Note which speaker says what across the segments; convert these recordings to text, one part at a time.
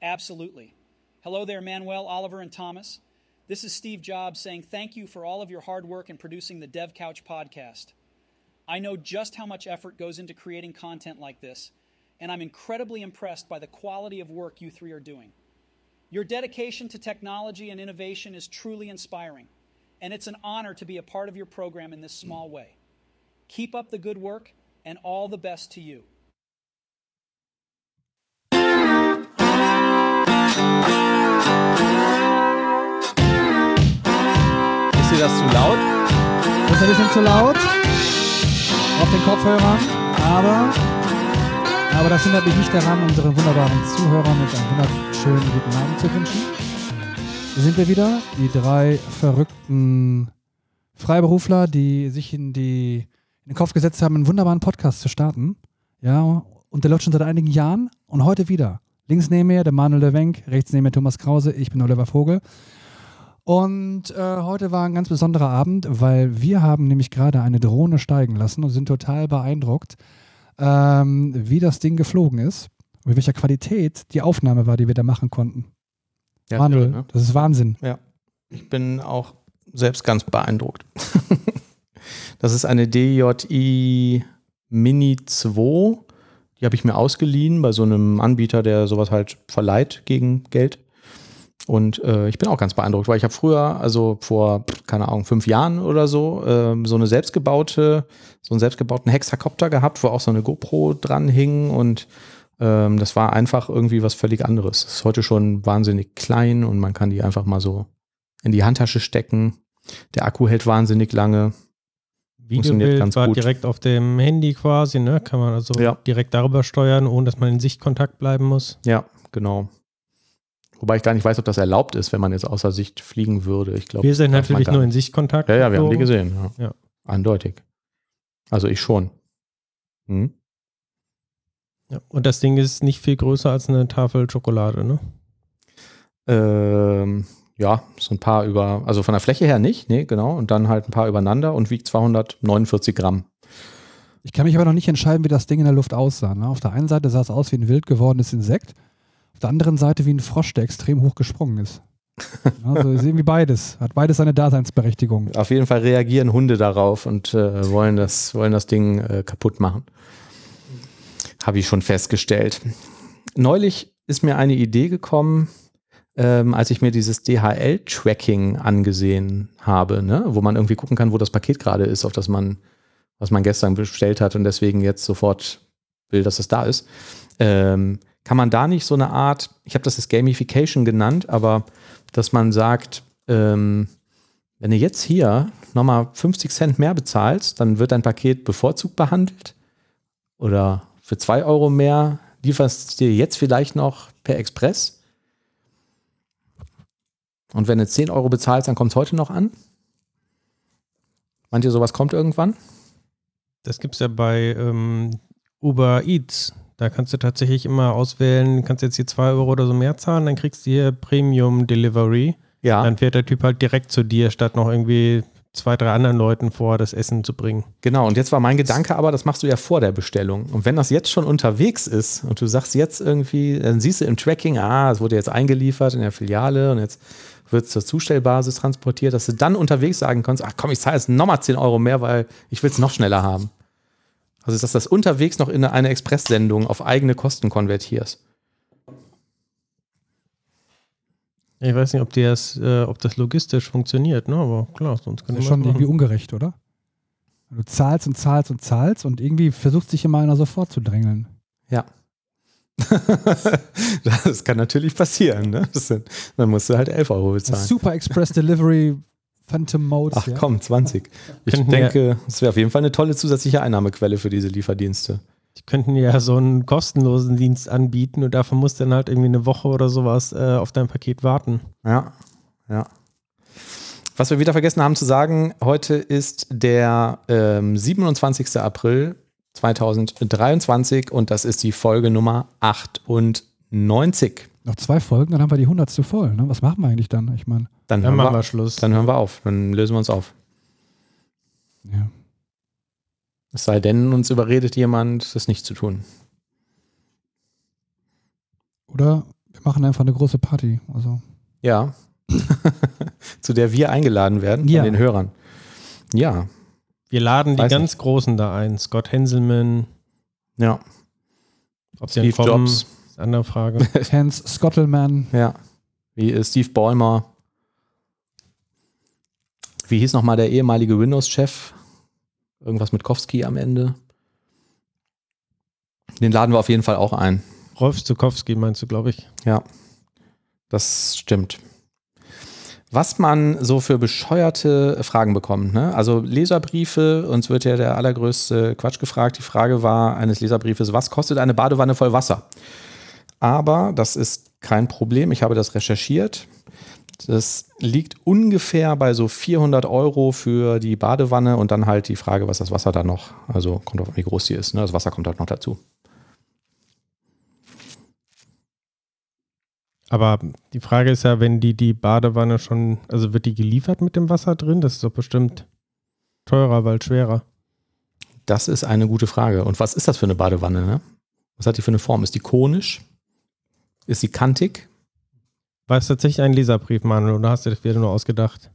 Speaker 1: Absolutely. Hello there, Manuel, Oliver, and Thomas. This is Steve Jobs saying thank you for all of your hard work in producing the Dev Couch podcast. I know just how much effort goes into creating content like this, and I'm incredibly impressed by the quality of work you three are doing. Your dedication to technology and innovation is truly inspiring, and it's an honor to be a part of your program in this small way. Keep up the good work, and all the best to you.
Speaker 2: Ist dir das zu laut?
Speaker 3: Das ist ein bisschen zu laut auf den Kopfhörern, aber, aber das hindert mich nicht daran, unseren wunderbaren Zuhörern jetzt einen wunderschönen guten Abend zu wünschen. Hier sind wir wieder, die drei verrückten Freiberufler, die sich in, die, in den Kopf gesetzt haben, einen wunderbaren Podcast zu starten. Ja, und der läuft schon seit einigen Jahren und heute wieder. Links neben mir der Manuel de Wenk, rechts neben mir Thomas Krause, ich bin Oliver Vogel. Und äh, heute war ein ganz besonderer Abend, weil wir haben nämlich gerade eine Drohne steigen lassen und sind total beeindruckt, ähm, wie das Ding geflogen ist und mit welcher Qualität die Aufnahme war, die wir da machen konnten.
Speaker 2: Ja,
Speaker 3: Manuel,
Speaker 2: ne?
Speaker 3: das ist Wahnsinn.
Speaker 2: Ja. Ich bin auch selbst ganz beeindruckt. das ist eine DJI Mini 2. Die habe ich mir ausgeliehen bei so einem Anbieter, der sowas halt verleiht gegen Geld. Und äh, ich bin auch ganz beeindruckt, weil ich habe früher, also vor, keine Ahnung, fünf Jahren oder so, ähm, so eine selbstgebaute, so einen selbstgebauten Hexakopter gehabt, wo auch so eine GoPro dran hing und ähm, das war einfach irgendwie was völlig anderes. Ist heute schon wahnsinnig klein und man kann die einfach mal so in die Handtasche stecken. Der Akku hält wahnsinnig lange.
Speaker 4: Videobild war
Speaker 2: gut.
Speaker 4: direkt auf dem Handy quasi, ne? Kann man also
Speaker 2: Ja.
Speaker 4: direkt darüber steuern, ohne dass man in Sichtkontakt bleiben muss.
Speaker 2: Ja, genau. Wobei ich gar nicht weiß, ob das erlaubt ist, wenn man jetzt außer Sicht fliegen würde. Ich glaube,
Speaker 4: Wir sind natürlich nur in. Sichtkontakt.
Speaker 2: Ja, ja, wir haben die gesehen. Ja.
Speaker 4: Ja.
Speaker 2: Eindeutig. Also ich schon. Hm?
Speaker 4: Ja. Und das Ding ist nicht viel größer als eine Tafel Schokolade, ne?
Speaker 2: Ähm, ja, so ein paar über, also von der Fläche her nicht, nee, genau. Und dann halt ein paar übereinander und wiegt 249 Gramm.
Speaker 3: Ich kann mich aber noch nicht entscheiden, wie das Ding in der Luft aussah. Ne? Auf der einen Seite sah es aus wie ein wild gewordenes Insekt, auf der anderen Seite wie ein Frosch, der extrem hoch gesprungen ist. Also ist irgendwie beides. Hat beides seine Daseinsberechtigung.
Speaker 2: Auf jeden Fall reagieren Hunde darauf und äh, wollen, das, wollen das Ding äh, kaputt machen. Habe ich schon festgestellt. Neulich ist mir eine Idee gekommen, ähm, als ich mir dieses DHL-Tracking angesehen habe, ne? wo man irgendwie gucken kann, wo das Paket gerade ist, auf das man, was man gestern bestellt hat und deswegen jetzt sofort will, dass es da ist. Ähm, kann man da nicht so eine Art, ich habe das jetzt Gamification genannt, aber dass man sagt, ähm, wenn du jetzt hier nochmal 50 Cent mehr bezahlst, dann wird dein Paket bevorzugt behandelt oder für 2 Euro mehr lieferst du dir jetzt vielleicht noch per Express. Und wenn du 10 Euro bezahlst, dann kommt es heute noch an. Meint ihr, sowas kommt irgendwann?
Speaker 4: Das gibt es ja bei ähm, Uber Eats. Da kannst du tatsächlich immer auswählen, kannst jetzt hier 2 Euro oder so mehr zahlen, dann kriegst du hier Premium Delivery.
Speaker 2: Ja,
Speaker 4: Dann fährt der Typ halt direkt zu dir, statt noch irgendwie zwei, drei anderen Leuten vor, das Essen zu bringen.
Speaker 2: genau. Und jetzt war mein Gedanke aber, das machst du ja vor der Bestellung. Und wenn das jetzt schon unterwegs ist und du sagst jetzt irgendwie, dann siehst du im Tracking, ah, es wurde jetzt eingeliefert in der Filiale und jetzt wird es zur Zustellbasis transportiert, dass du dann unterwegs sagen kannst, ach komm, ich zahle jetzt nochmal 10 Euro mehr, weil ich will es noch schneller haben. Also dass das unterwegs noch in eine Expresssendung auf eigene Kosten konvertierst.
Speaker 4: Ich weiß nicht, ob, die das, äh, ob das logistisch funktioniert, ne? aber klar, sonst
Speaker 3: Das
Speaker 4: könnte
Speaker 3: ist
Speaker 4: man
Speaker 3: schon
Speaker 4: das
Speaker 3: irgendwie
Speaker 4: machen.
Speaker 3: ungerecht, oder? Du zahlst und zahlst und zahlst und irgendwie versucht sich immer einer so vorzudrängeln.
Speaker 2: Ja. das kann natürlich passieren. Ne? Sind, dann musst du halt 11 Euro bezahlen.
Speaker 3: Super Express Delivery Phantom Mode.
Speaker 2: Ach
Speaker 3: ja.
Speaker 2: komm, 20. Ich denke, es wäre auf jeden Fall eine tolle zusätzliche Einnahmequelle für diese Lieferdienste.
Speaker 4: Die könnten ja so einen kostenlosen Dienst anbieten und dafür musst du dann halt irgendwie eine Woche oder sowas äh, auf dein Paket warten.
Speaker 2: Ja, ja. Was wir wieder vergessen haben zu sagen, heute ist der ähm, 27. April 2023 und das ist die Folge Nummer 98.
Speaker 3: Noch zwei Folgen, dann haben wir die hundertste voll. Ne? Was machen wir eigentlich dann? Ich meine,
Speaker 2: Dann,
Speaker 4: Dann
Speaker 2: hören
Speaker 4: machen
Speaker 2: wir,
Speaker 4: wir Schluss.
Speaker 2: dann hören wir auf, dann lösen wir uns auf.
Speaker 3: ja.
Speaker 2: Es sei denn, uns überredet jemand, das nicht zu tun.
Speaker 3: Oder Wir machen einfach eine große Party. Also.
Speaker 2: Ja. Zu der wir eingeladen werden von
Speaker 3: Ja.
Speaker 2: den Hörern. Ja,
Speaker 4: Wir laden die
Speaker 2: Weiß
Speaker 4: ganz Großen da ein. Scott Henselman.
Speaker 2: ja.
Speaker 4: Ob sie
Speaker 2: Steve
Speaker 4: kommen,
Speaker 2: Jobs.
Speaker 4: ist andere Frage.
Speaker 3: Hans Scottelman.
Speaker 2: Ja. Wie ist Steve Ballmer? Wie hieß nochmal der ehemalige Windows-Chef? Irgendwas mit Kowski am Ende. Den laden wir auf jeden Fall auch ein.
Speaker 4: Rolf Zukowski meinst du, glaube ich.
Speaker 2: Ja, das stimmt. Was man so für bescheuerte Fragen bekommt, ne? Also Leserbriefe, uns wird ja der allergrößte Quatsch gefragt. Die Frage war eines Leserbriefes, was kostet eine Badewanne voll Wasser? Aber das ist kein Problem, ich habe das recherchiert. Das liegt ungefähr bei so 400 Euro für die Badewanne und dann halt die Frage, was das Wasser da noch, also kommt auf, wie groß die ist. Ne? Das Wasser kommt halt noch dazu.
Speaker 4: Aber die Frage ist ja, wenn die die Badewanne schon, also wird die geliefert mit dem Wasser drin? Das ist doch bestimmt teurer, weil schwerer.
Speaker 2: Das ist eine gute Frage. Und was ist das für eine Badewanne? Ne? Was hat die für eine Form? Ist die konisch? Ist sie kantig?
Speaker 4: War es tatsächlich ein Leserbrief, Manuel, oder hast du das wieder nur ausgedacht?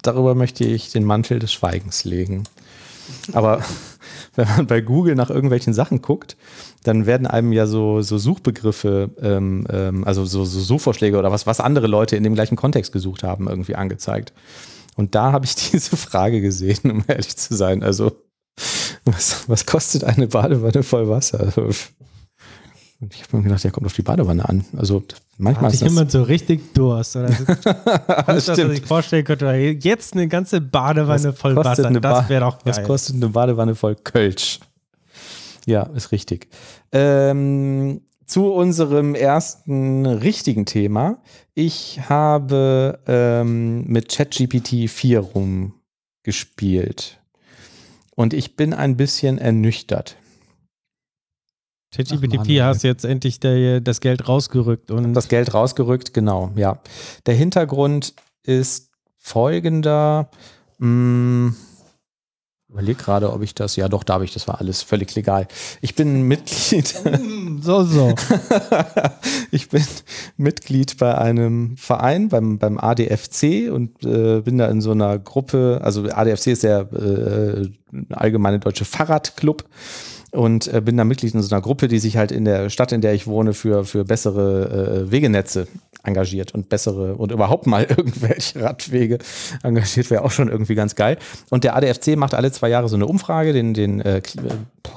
Speaker 2: Darüber möchte ich den Mantel des Schweigens legen. Aber wenn man bei Google nach irgendwelchen Sachen guckt, dann werden einem ja so, so Suchbegriffe, ähm, ähm, also so, so Suchvorschläge oder was, was andere Leute in dem gleichen Kontext gesucht haben, irgendwie angezeigt. Und da habe ich diese Frage gesehen, um ehrlich zu sein. Also, was, was kostet eine Badewanne voll Wasser? Und ich habe mir gedacht, ja, kommt auf die Badewanne an. Also manchmal
Speaker 4: Hat
Speaker 2: ist das,
Speaker 4: jemand so richtig Durst? Oder so,
Speaker 2: das
Speaker 4: dass er sich vorstellen könnte, jetzt eine ganze Badewanne voll
Speaker 2: kostet
Speaker 4: Wasser,
Speaker 2: eine
Speaker 4: das
Speaker 2: Ba-
Speaker 4: wäre doch geil.
Speaker 2: Was kostet eine Badewanne voll Kölsch? Ja, ist richtig. Ähm, zu unserem ersten richtigen Thema. Ich habe ähm, mit ChatGPT 4 rumgespielt. Und ich bin ein bisschen ernüchtert.
Speaker 4: ChatGPT hast jetzt endlich der, das Geld rausgerückt und
Speaker 2: Das Geld rausgerückt, genau, ja. Der Hintergrund ist folgender. Hm, überleg gerade, ob ich das, ja doch, darf ich, das war alles völlig legal. Ich bin Mitglied.
Speaker 3: So, so.
Speaker 2: ich bin Mitglied bei einem Verein, beim, beim ADFC und äh, bin da in so einer Gruppe, also ADFC ist der äh, allgemeine deutsche Fahrradclub und äh, bin da Mitglied in so einer Gruppe, die sich halt in der Stadt, in der ich wohne, für, für bessere äh, Wegenetze engagiert und bessere und überhaupt mal irgendwelche Radwege engagiert, wäre auch schon irgendwie ganz geil. Und der ADFC macht alle zwei Jahre so eine Umfrage, den, den äh, äh,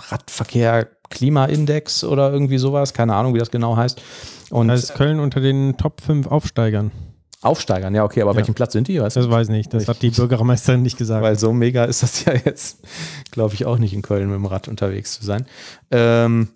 Speaker 2: Radverkehr Klimaindex oder irgendwie sowas, keine Ahnung, wie das genau heißt. Und
Speaker 4: da ist Köln unter den Top 5 Aufsteigern.
Speaker 2: Aufsteigern, ja, okay, aber
Speaker 4: Ja.
Speaker 2: welchen Platz sind die? Weißt du?
Speaker 4: Das weiß ich nicht, das hat die Bürgermeisterin nicht gesagt.
Speaker 2: Weil so mega ist das ja jetzt, glaube ich, auch nicht in Köln mit dem Rad unterwegs zu sein. Ähm,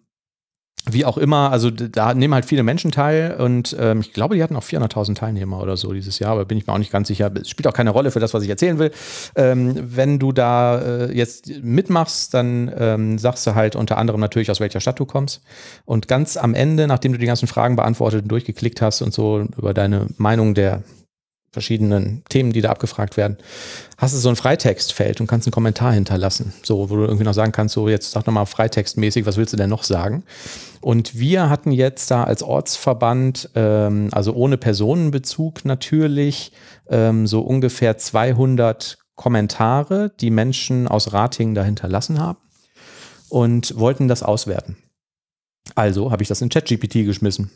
Speaker 2: wie auch immer, also da nehmen halt viele Menschen teil und ähm, ich glaube, die hatten auch 400.000 Teilnehmer oder so dieses Jahr, aber bin ich mir auch nicht ganz sicher. Es spielt auch keine Rolle für das, was ich erzählen will. Ähm, wenn du da äh, jetzt mitmachst, dann ähm, sagst du halt unter anderem natürlich, aus welcher Stadt du kommst. Und ganz am Ende, nachdem du die ganzen Fragen beantwortet und durchgeklickt hast und so über deine Meinung der verschiedenen Themen, die da abgefragt werden, hast du so ein Freitextfeld und kannst einen Kommentar hinterlassen. So, wo du irgendwie noch sagen kannst, so jetzt sag nochmal freitextmäßig, was willst du denn noch sagen? Und wir hatten jetzt da als Ortsverband, ähm, also ohne Personenbezug natürlich, ähm, so ungefähr 200 Kommentare, die Menschen aus Ratingen da hinterlassen haben und wollten das auswerten. Also habe ich das in ChatGPT geschmissen.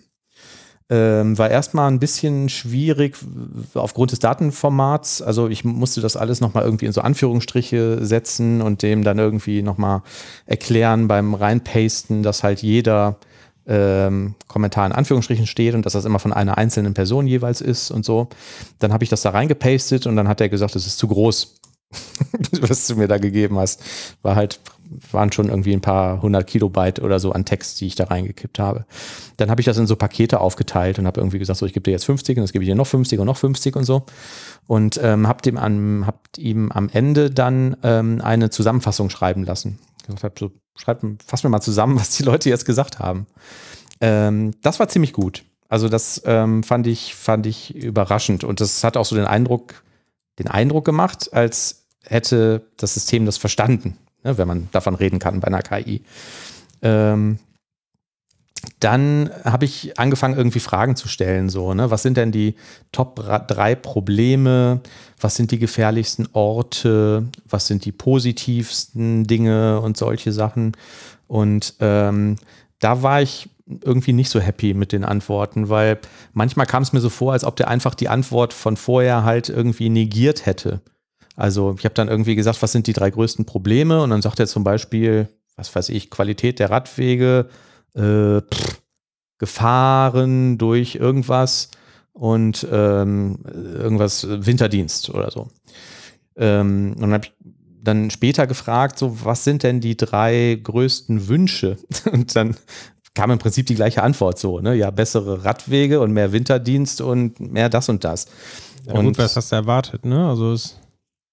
Speaker 2: Ähm, war erstmal ein bisschen schwierig aufgrund des Datenformats. Also ich musste das alles nochmal irgendwie in so Anführungsstriche setzen und dem dann irgendwie nochmal erklären beim Reinpasten, dass halt jeder ähm, Kommentar in Anführungsstrichen steht und dass das immer von einer einzelnen Person jeweils ist und so. Dann habe ich das da reingepastet und dann hat er gesagt, es ist zu groß, was du mir da gegeben hast. War halt, waren schon irgendwie ein paar hundert Kilobyte oder so an Text, die ich da reingekippt habe. Dann habe ich das in so Pakete aufgeteilt und habe irgendwie gesagt, so ich gebe dir jetzt 50 und jetzt gebe ich dir noch 50 und noch 50 und so. Und ähm, habt ihm, am, habt ihm am Ende dann ähm, eine Zusammenfassung schreiben lassen. Ich gesagt hab, so, schreib, fass mir mal zusammen, was die Leute jetzt gesagt haben. Ähm, das war ziemlich gut. Also das ähm, fand ich fand ich überraschend und das hat auch so den Eindruck den Eindruck gemacht, als hätte das System das verstanden, ne, wenn man davon reden kann bei einer KI. Ähm, dann habe ich angefangen, irgendwie Fragen zu stellen. So, ne? Was sind denn die Top drei Probleme? Was sind die gefährlichsten Orte? Was sind die positivsten Dinge und solche Sachen? Und ähm, da war ich irgendwie nicht so happy mit den Antworten, weil manchmal kam es mir so vor, als ob der einfach die Antwort von vorher halt irgendwie negiert hätte. Also ich habe dann irgendwie gesagt, was sind die drei größten Probleme? Und dann sagt er zum Beispiel, was weiß ich, Qualität der Radwege, äh, pff, Gefahren durch irgendwas und ähm, irgendwas Winterdienst oder so. Ähm, und dann habe ich dann später gefragt, so was sind denn die drei größten Wünsche? Und dann kam im Prinzip die gleiche Antwort so, ne? Ja, bessere Radwege und mehr Winterdienst und mehr das und das.
Speaker 4: Ja, und gut, was hast du erwartet, ne? Also es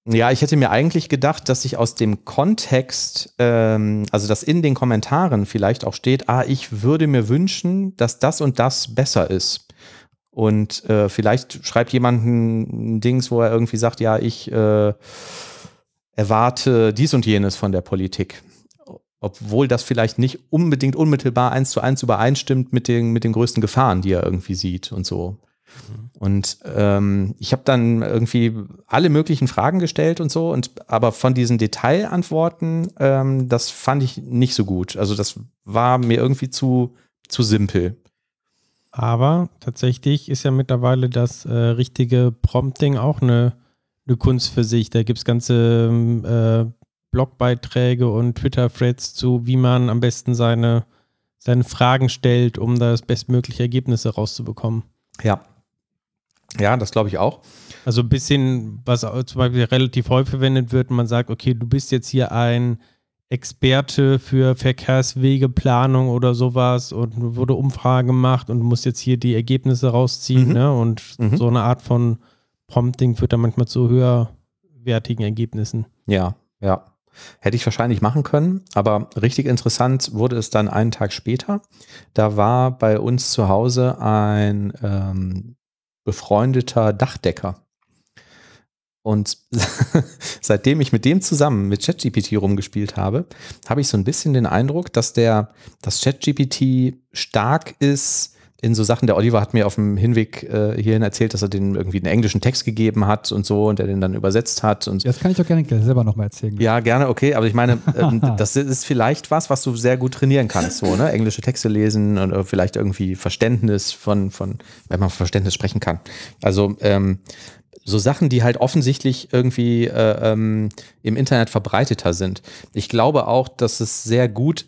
Speaker 2: ja, ich hätte mir eigentlich gedacht, dass sich aus dem Kontext, ähm, also dass in den Kommentaren vielleicht auch steht, ah, ich würde mir wünschen, dass das und das besser ist. Und äh, vielleicht schreibt jemand ein Dings, wo er irgendwie sagt, ja, ich äh, erwarte dies und jenes von der Politik. Obwohl das vielleicht nicht unbedingt unmittelbar eins zu eins übereinstimmt mit den, mit den größten Gefahren, die er irgendwie sieht und so. Und ähm, ich habe dann irgendwie alle möglichen Fragen gestellt und so, und aber von diesen Detailantworten, ähm, das fand ich nicht so gut. Also das war mir irgendwie zu, zu simpel.
Speaker 4: Aber tatsächlich ist ja mittlerweile das äh, richtige Prompting auch eine, eine Kunst für sich. Da gibt es ganze ähm, äh, Blogbeiträge und Twitter-Threads zu, wie man am besten seine, seine Fragen stellt, um das bestmögliche Ergebnisse rauszubekommen.
Speaker 2: Ja, ja, das glaube ich auch.
Speaker 4: Also ein bisschen, was zum Beispiel relativ häufig verwendet wird, man sagt, okay, du bist jetzt hier ein Experte für Verkehrswegeplanung oder sowas und wurde Umfrage gemacht und du musst jetzt hier die Ergebnisse rausziehen, mhm. ne? Und mhm. so eine Art von Prompting führt dann manchmal zu höherwertigen Ergebnissen.
Speaker 2: Ja, ja. Hätte ich wahrscheinlich machen können, aber richtig interessant wurde es dann einen Tag später. Da war bei uns zu Hause ein ähm, befreundeter Dachdecker. Und seitdem ich mit dem zusammen mit ChatGPT rumgespielt habe, habe ich so ein bisschen den Eindruck, dass der, dass ChatGPT stark ist in so Sachen. Der Oliver hat mir auf dem Hinweg äh, hierhin erzählt, dass er den irgendwie einen englischen Text gegeben hat und so und der den dann übersetzt hat. Und
Speaker 3: das kann ich doch gerne selber nochmal erzählen.
Speaker 2: Ja, gerne, okay. Aber ich meine, ähm, das ist vielleicht was, was du sehr gut trainieren kannst, so, ne? Englische Texte lesen und vielleicht irgendwie Verständnis von, von, wenn man Verständnis sprechen kann. Also, ähm, so Sachen, die halt offensichtlich irgendwie äh, ähm, im Internet verbreiteter sind. Ich glaube auch, dass es sehr gut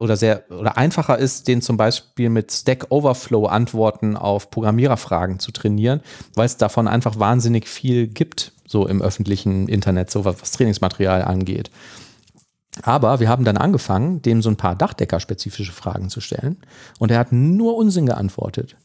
Speaker 2: oder sehr oder einfacher ist, den zum Beispiel mit Stack Overflow Antworten auf Programmiererfragen zu trainieren, weil es davon einfach wahnsinnig viel gibt, so im öffentlichen Internet, so was, was Trainingsmaterial angeht. Aber wir haben dann angefangen, dem so ein paar Dachdecker-spezifische Fragen zu stellen und er hat nur Unsinn geantwortet.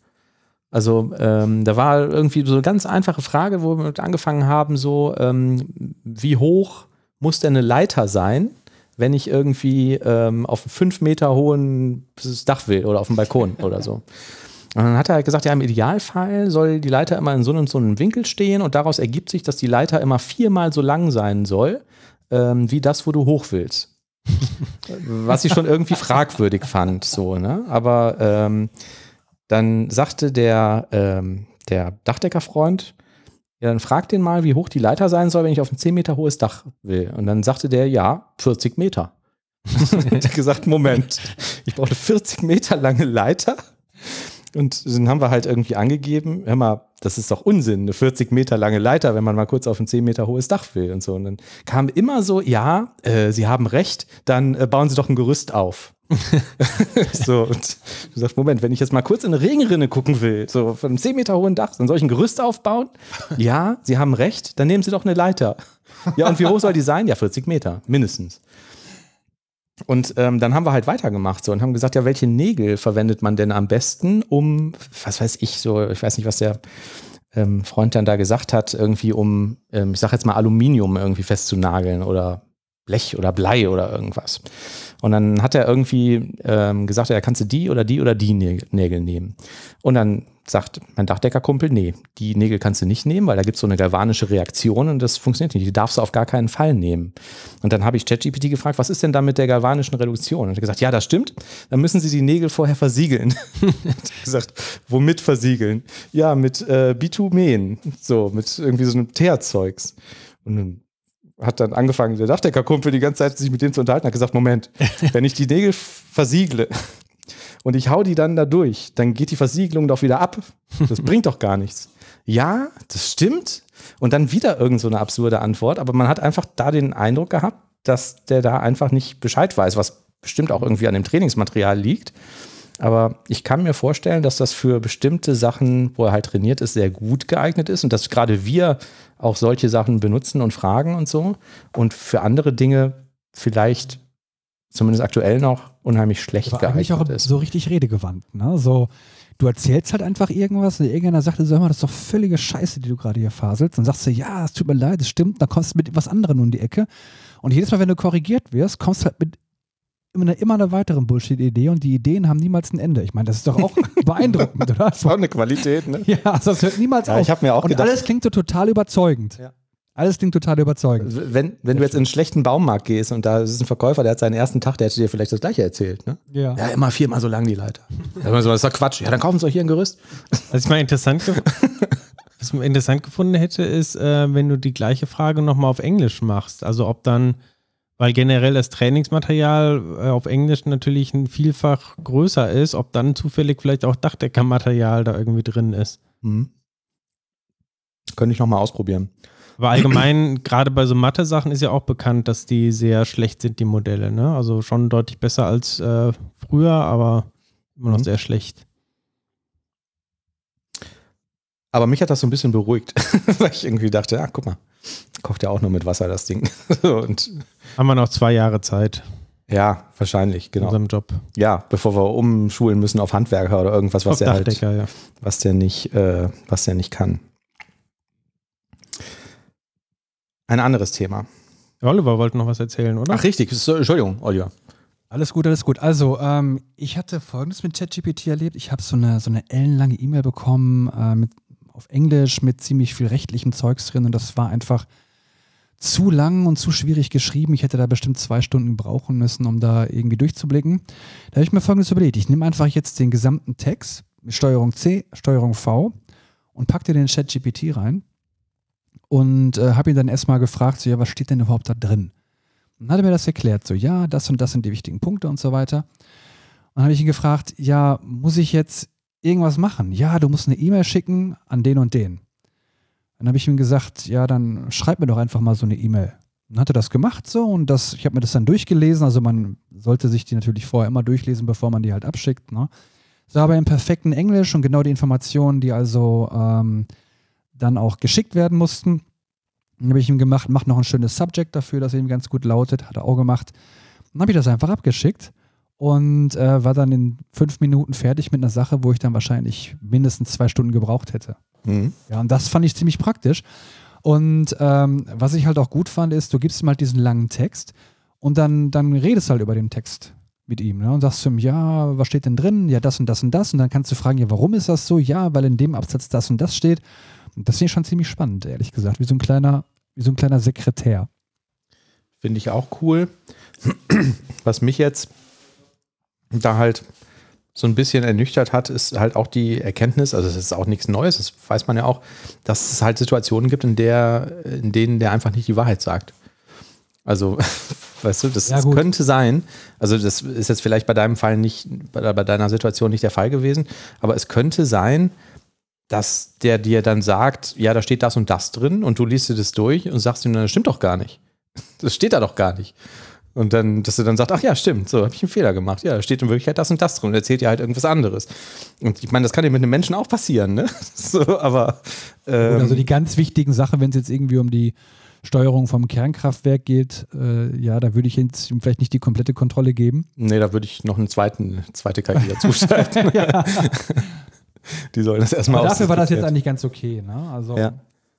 Speaker 2: Also ähm, da war irgendwie so eine ganz einfache Frage, wo wir angefangen haben, so ähm, wie hoch muss denn eine Leiter sein, wenn ich irgendwie ähm, auf einem fünf Meter hohen Dach will oder auf dem Balkon oder so. Und dann hat er halt gesagt, ja, im Idealfall soll die Leiter immer in so und so einem Winkel stehen und daraus ergibt sich, dass die Leiter immer viermal so lang sein soll, ähm, wie das, wo du hoch willst. Was ich schon irgendwie fragwürdig fand, so, ne? Aber ähm, dann sagte der, ähm, der Dachdeckerfreund, ja, dann frag den mal, wie hoch die Leiter sein soll, wenn ich auf ein 10 Meter hohes Dach will. Und dann sagte der, ja, 40 Meter. hat gesagt, Moment, ich brauche 40 Meter lange Leiter. Und dann haben wir halt irgendwie angegeben, hör mal, das ist doch Unsinn, eine 40 Meter lange Leiter, wenn man mal kurz auf ein 10 Meter hohes Dach will und so. Und dann kam immer so, ja, äh, Sie haben recht, dann äh, bauen Sie doch ein Gerüst auf. so, und du sagst, Moment, wenn ich jetzt mal kurz in eine Regenrinne gucken will, so von einem 10 Meter hohen Dach, dann soll ich ein Gerüst aufbauen? Ja, Sie haben recht, dann nehmen Sie doch eine Leiter. Ja, und wie hoch soll die sein? Ja, 40 Meter, mindestens. Und ähm, dann haben wir halt weitergemacht so und haben gesagt, ja, welche Nägel verwendet man denn am besten, um, was weiß ich, so, ich weiß nicht, was der ähm, Freund dann da gesagt hat, irgendwie um, ähm, ich sag jetzt mal Aluminium irgendwie festzunageln oder Blech oder Blei oder irgendwas. Und dann hat er irgendwie ähm, gesagt, ja, kannst du die oder die oder die Nägel nehmen. Und dann sagt mein Dachdeckerkumpel, nee, die Nägel kannst du nicht nehmen, weil da gibt es so eine galvanische Reaktion und das funktioniert nicht. Die darfst du auf gar keinen Fall nehmen. Und dann habe ich ChatGPT gefragt, was ist denn da mit der galvanischen Reduktion? Und er hat gesagt, ja, das stimmt. Dann müssen sie die Nägel vorher versiegeln. hat gesagt, womit versiegeln? Ja, mit äh, Bitumen. So, mit irgendwie so einem Teerzeugs. Und dann hat dann angefangen, der Dachdeckerkumpel die ganze Zeit sich mit dem zu unterhalten, hat gesagt, Moment, wenn ich die Nägel versiegle, und ich hau die dann da durch, dann geht die Versiegelung doch wieder ab. Das bringt doch gar nichts. Ja, das stimmt. Und dann wieder irgend so eine absurde Antwort, aber man hat einfach da den Eindruck gehabt, dass der da einfach nicht Bescheid weiß, was bestimmt auch irgendwie an dem Trainingsmaterial liegt. Aber ich kann mir vorstellen, dass das für bestimmte Sachen, wo er halt trainiert ist, sehr gut geeignet ist und dass gerade wir auch solche Sachen benutzen und fragen und so. Und für andere Dinge vielleicht zumindest aktuell noch unheimlich schlecht
Speaker 3: Aber eigentlich
Speaker 2: geeignet
Speaker 3: auch
Speaker 2: ist.
Speaker 3: so richtig redegewandt. Ne? So, du erzählst halt einfach irgendwas und irgendeiner sagt dir so, hör mal, das ist doch völlige Scheiße, die du gerade hier faselst. Dann sagst du, ja, es tut mir leid, das stimmt. Dann kommst du mit was anderem um die Ecke. Und jedes Mal, wenn du korrigiert wirst, kommst du halt mit immer einer, immer einer weiteren Bullshit-Idee und die Ideen haben niemals ein Ende. Ich meine, das ist doch auch beeindruckend, oder?
Speaker 2: Das war eine Qualität, ne?
Speaker 3: Ja, also das hört niemals
Speaker 2: Ja,
Speaker 3: auf.
Speaker 2: ich habe mir auch
Speaker 3: und
Speaker 2: gedacht,
Speaker 3: alles klingt so total überzeugend.
Speaker 2: Ja.
Speaker 3: Alles klingt total überzeugend.
Speaker 2: wenn, wenn du jetzt in einen schlechten Baumarkt gehst und da ist ein Verkäufer, der hat seinen ersten Tag, der hätte dir vielleicht das gleiche erzählt, ne?
Speaker 3: Ja.
Speaker 2: Ja, immer viermal so lang die Leiter. Das ist doch Quatsch. Ja, dann kaufen sie euch hier ein Gerüst.
Speaker 4: Was ich mal interessant, gef was ich interessant gefunden hätte, ist, äh, wenn du die gleiche Frage nochmal auf Englisch machst. Also ob dann, weil generell das Trainingsmaterial äh, auf Englisch natürlich ein Vielfach größer ist, ob dann zufällig vielleicht auch Dachdeckermaterial da irgendwie drin ist.
Speaker 2: Mhm. Könnte ich nochmal ausprobieren.
Speaker 4: Aber allgemein, gerade bei so Mathe-Sachen ist ja auch bekannt, dass die sehr schlecht sind, die Modelle. Ne? Also schon deutlich besser als äh, früher, aber immer noch
Speaker 2: Mhm.
Speaker 4: sehr schlecht.
Speaker 2: Aber mich hat das so ein bisschen beruhigt, weil ich irgendwie dachte, ah, guck mal, kocht ja auch nur mit Wasser das Ding. und
Speaker 4: Haben wir noch zwei Jahre Zeit
Speaker 2: ja, wahrscheinlich,
Speaker 4: in
Speaker 2: genau.
Speaker 4: unserem Job.
Speaker 2: Ja, bevor wir umschulen müssen auf Handwerker oder irgendwas, was
Speaker 4: Auf
Speaker 2: der halt,
Speaker 4: ja.
Speaker 2: was der nicht, äh, was der nicht kann. Ein anderes Thema.
Speaker 4: Oliver wollte noch was erzählen, oder?
Speaker 2: Ach, richtig. Entschuldigung, Oliver.
Speaker 3: Alles gut, alles gut. Also, ähm, ich hatte folgendes mit ChatGPT erlebt. Ich habe so eine, so eine ellenlange E-Mail bekommen äh, mit, auf Englisch mit ziemlich viel rechtlichem Zeugs drin und das war einfach zu lang und zu schwierig geschrieben. Ich hätte da bestimmt zwei Stunden brauchen müssen, um da irgendwie durchzublicken. Da habe ich mir folgendes überlegt. Ich nehme einfach jetzt den gesamten Text mit Steuerung C, Steuerung V und packte den ChatGPT rein und äh, habe ihn dann erstmal gefragt, so, ja, was steht denn überhaupt da drin? Dann hat er mir das erklärt, so, ja, das und das sind die wichtigen Punkte und so weiter. Und dann habe ich ihn gefragt, ja, muss ich jetzt irgendwas machen? Ja, du musst eine E-Mail schicken an den und den. Dann habe ich ihm gesagt, ja, dann schreib mir doch einfach mal so eine E-Mail. Dann hat er das gemacht so und das, ich habe mir das dann durchgelesen. Also man sollte sich die natürlich vorher immer durchlesen, bevor man die halt abschickt. Ne? So aber im perfekten Englisch und genau die Informationen, die also ähm, dann auch geschickt werden mussten. Dann habe ich ihm gemacht, mach noch ein schönes Subject dafür, das eben ganz gut lautet, hat er auch gemacht. Dann habe ich das einfach abgeschickt und äh, war dann in fünf Minuten fertig mit einer Sache, wo ich dann wahrscheinlich mindestens zwei Stunden gebraucht hätte.
Speaker 2: Mhm.
Speaker 3: Ja, und das fand ich ziemlich praktisch. Und ähm, was ich halt auch gut fand, ist, du gibst ihm halt diesen langen Text und dann, dann redest halt über den Text mit ihm ne? und sagst ihm, ja, was steht denn drin? Ja, das und das und das. Und dann kannst du fragen, ja, warum ist das so? Ja, weil in dem Absatz das und das steht. Das finde ich schon ziemlich spannend, ehrlich gesagt, wie so ein kleiner, wie so ein kleiner Sekretär.
Speaker 2: Finde ich auch cool. Was mich jetzt da halt so ein bisschen ernüchtert hat, ist halt auch die Erkenntnis, also es ist auch nichts Neues, das weiß man ja auch, dass es halt Situationen gibt, in, der, in denen der einfach nicht die Wahrheit sagt. Also, weißt du, das
Speaker 3: Ja, gut.
Speaker 2: könnte sein, also das ist jetzt vielleicht bei deinem Fall nicht, bei, bei deiner Situation nicht der Fall gewesen, aber es könnte sein, dass der dir dann sagt, ja, da steht das und das drin und du liest dir das durch und sagst ihm, das stimmt doch gar nicht. Das steht da doch gar nicht. Und dann, dass er dann sagt, ach ja, stimmt, so habe ich einen Fehler gemacht. Ja, da steht in Wirklichkeit das und das drin und erzählt dir halt irgendwas anderes. Und ich meine, das kann dir mit einem Menschen auch passieren, ne? So, aber ähm,
Speaker 3: also die ganz wichtigen Sachen, wenn es jetzt irgendwie um die Steuerung vom Kernkraftwerk geht, äh, ja, da würde ich jetzt ihm vielleicht nicht die komplette Kontrolle geben.
Speaker 2: nee, da würde ich noch eine zweiten, zweite KI dazu schalten. Die sollen das erstmal
Speaker 3: Aber dafür war das jetzt eigentlich ganz okay. Ne? Also,
Speaker 2: Ja.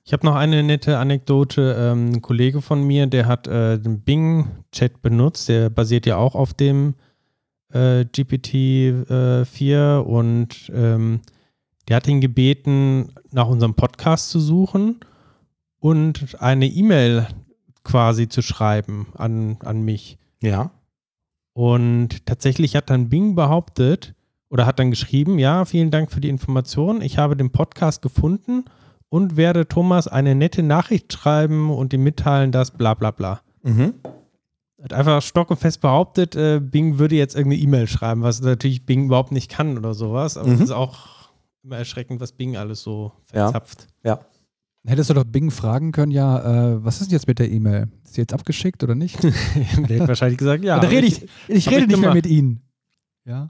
Speaker 4: Ich habe noch eine nette Anekdote. Ähm, ein Kollege von mir, der hat äh, den Bing-Chat benutzt. Der basiert ja auch auf dem äh, GPT-4 und ähm, die hat ihn gebeten, nach unserem Podcast zu suchen und eine E-Mail quasi zu schreiben an, an mich.
Speaker 2: Ja.
Speaker 4: Und tatsächlich hat dann Bing behauptet oder hat dann geschrieben, ja, vielen Dank für die Information. Ich habe den Podcast gefunden und werde Thomas eine nette Nachricht schreiben und ihm mitteilen, dass bla bla bla.
Speaker 2: Mhm.
Speaker 4: Hat einfach stock und fest behauptet, äh, Bing würde jetzt irgendeine E-Mail schreiben, was natürlich Bing überhaupt nicht kann oder sowas. Aber es
Speaker 2: Mhm.
Speaker 4: ist auch immer erschreckend, was Bing alles so
Speaker 2: Ja.
Speaker 4: verzapft.
Speaker 2: Ja.
Speaker 3: Hättest du doch Bing fragen können, ja, äh, was ist denn jetzt mit der E-Mail? Ist sie jetzt abgeschickt oder nicht?
Speaker 4: Der hätte wahrscheinlich gesagt, ja.
Speaker 3: da rede ich, ich
Speaker 4: hab
Speaker 3: rede
Speaker 4: ich
Speaker 3: nicht mehr
Speaker 4: gemacht.
Speaker 3: mit Ihnen. Ja.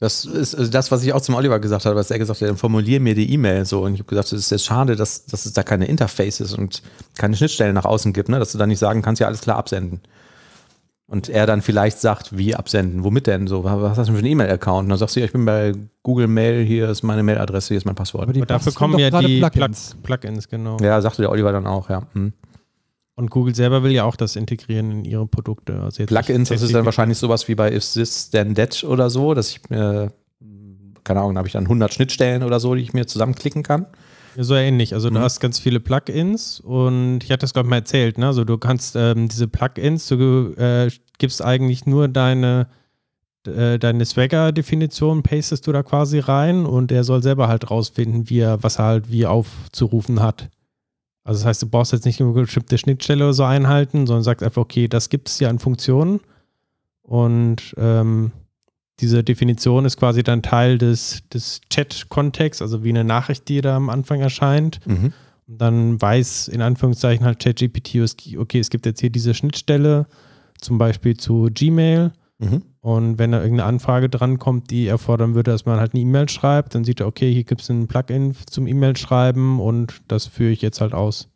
Speaker 2: Das ist also das, was ich auch zum Oliver gesagt habe, was er gesagt hat, dann formulier mir die E-Mail so. Und ich habe gesagt, es ist jetzt schade, dass, dass es da keine Interfaces und keine Schnittstellen nach außen gibt, ne? dass du da nicht sagen kannst, ja, alles klar absenden. Und er dann vielleicht sagt, wie absenden, womit denn so, was hast du für einen E-Mail-Account? Und dann sagst du, ja, ich bin bei Google Mail, hier ist meine Mailadresse, hier ist mein Passwort.
Speaker 3: Aber die
Speaker 4: Aber dafür kommen
Speaker 3: doch
Speaker 4: ja
Speaker 3: gerade
Speaker 4: die
Speaker 3: Plugins.
Speaker 4: Plugins. Plugins, genau.
Speaker 2: Ja, sagte der Oliver dann auch, ja. Hm.
Speaker 4: Und Google selber will ja auch das integrieren in ihre Produkte. Also
Speaker 2: Plugins, das ist dann wahrscheinlich sowas wie bei If This Then That oder so, dass ich mir, keine Ahnung, habe ich dann 100 Schnittstellen oder so, die ich mir zusammenklicken kann.
Speaker 4: Ja, so ähnlich. Also
Speaker 2: Mhm.
Speaker 4: du hast ganz viele Plugins und ich hatte das glaube ich mal erzählt, ne? Also du kannst ähm, diese Plugins, du äh, gibst eigentlich nur deine äh, deine Swagger-Definition, pastest du da quasi rein und er soll selber halt rausfinden, wie er, was er halt wie aufzurufen hat. Also das heißt, du brauchst jetzt nicht eine bestimmte Schnittstelle oder so einhalten, sondern sagst einfach, okay, das gibt es ja an Funktionen und ähm, diese Definition ist quasi dann Teil des, des Chat-Kontexts, also wie eine Nachricht, die da am Anfang erscheint.
Speaker 2: Mhm.
Speaker 4: Und dann weiß in Anführungszeichen halt ChatGPT, okay, es gibt jetzt hier diese Schnittstelle, zum Beispiel zu Gmail.
Speaker 2: Mhm.
Speaker 4: Und wenn da irgendeine Anfrage drankommt, die erfordern würde, dass man halt eine E-Mail schreibt, dann sieht er, okay, hier gibt es ein Plugin zum E-Mail-Schreiben und das führe ich jetzt halt aus.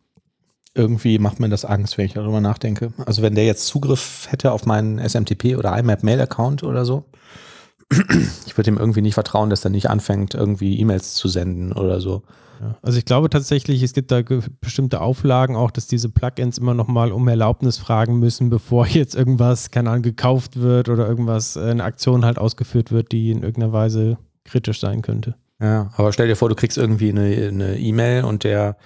Speaker 2: Irgendwie macht mir das Angst, wenn ich darüber nachdenke. Also wenn der jetzt Zugriff hätte auf meinen SMTP oder IMAP-Mail-Account oder so, ich würde ihm irgendwie nicht vertrauen, dass er nicht anfängt, irgendwie E-Mails zu senden oder so.
Speaker 4: Ja. Also ich glaube tatsächlich, es gibt da bestimmte Auflagen auch, dass diese Plugins immer nochmal um Erlaubnis fragen müssen, bevor jetzt irgendwas, keine Ahnung, gekauft wird oder irgendwas, äh, eine Aktion halt ausgeführt wird, die in irgendeiner Weise kritisch sein könnte.
Speaker 2: Ja, aber stell dir vor, du kriegst irgendwie eine E-Mail und der,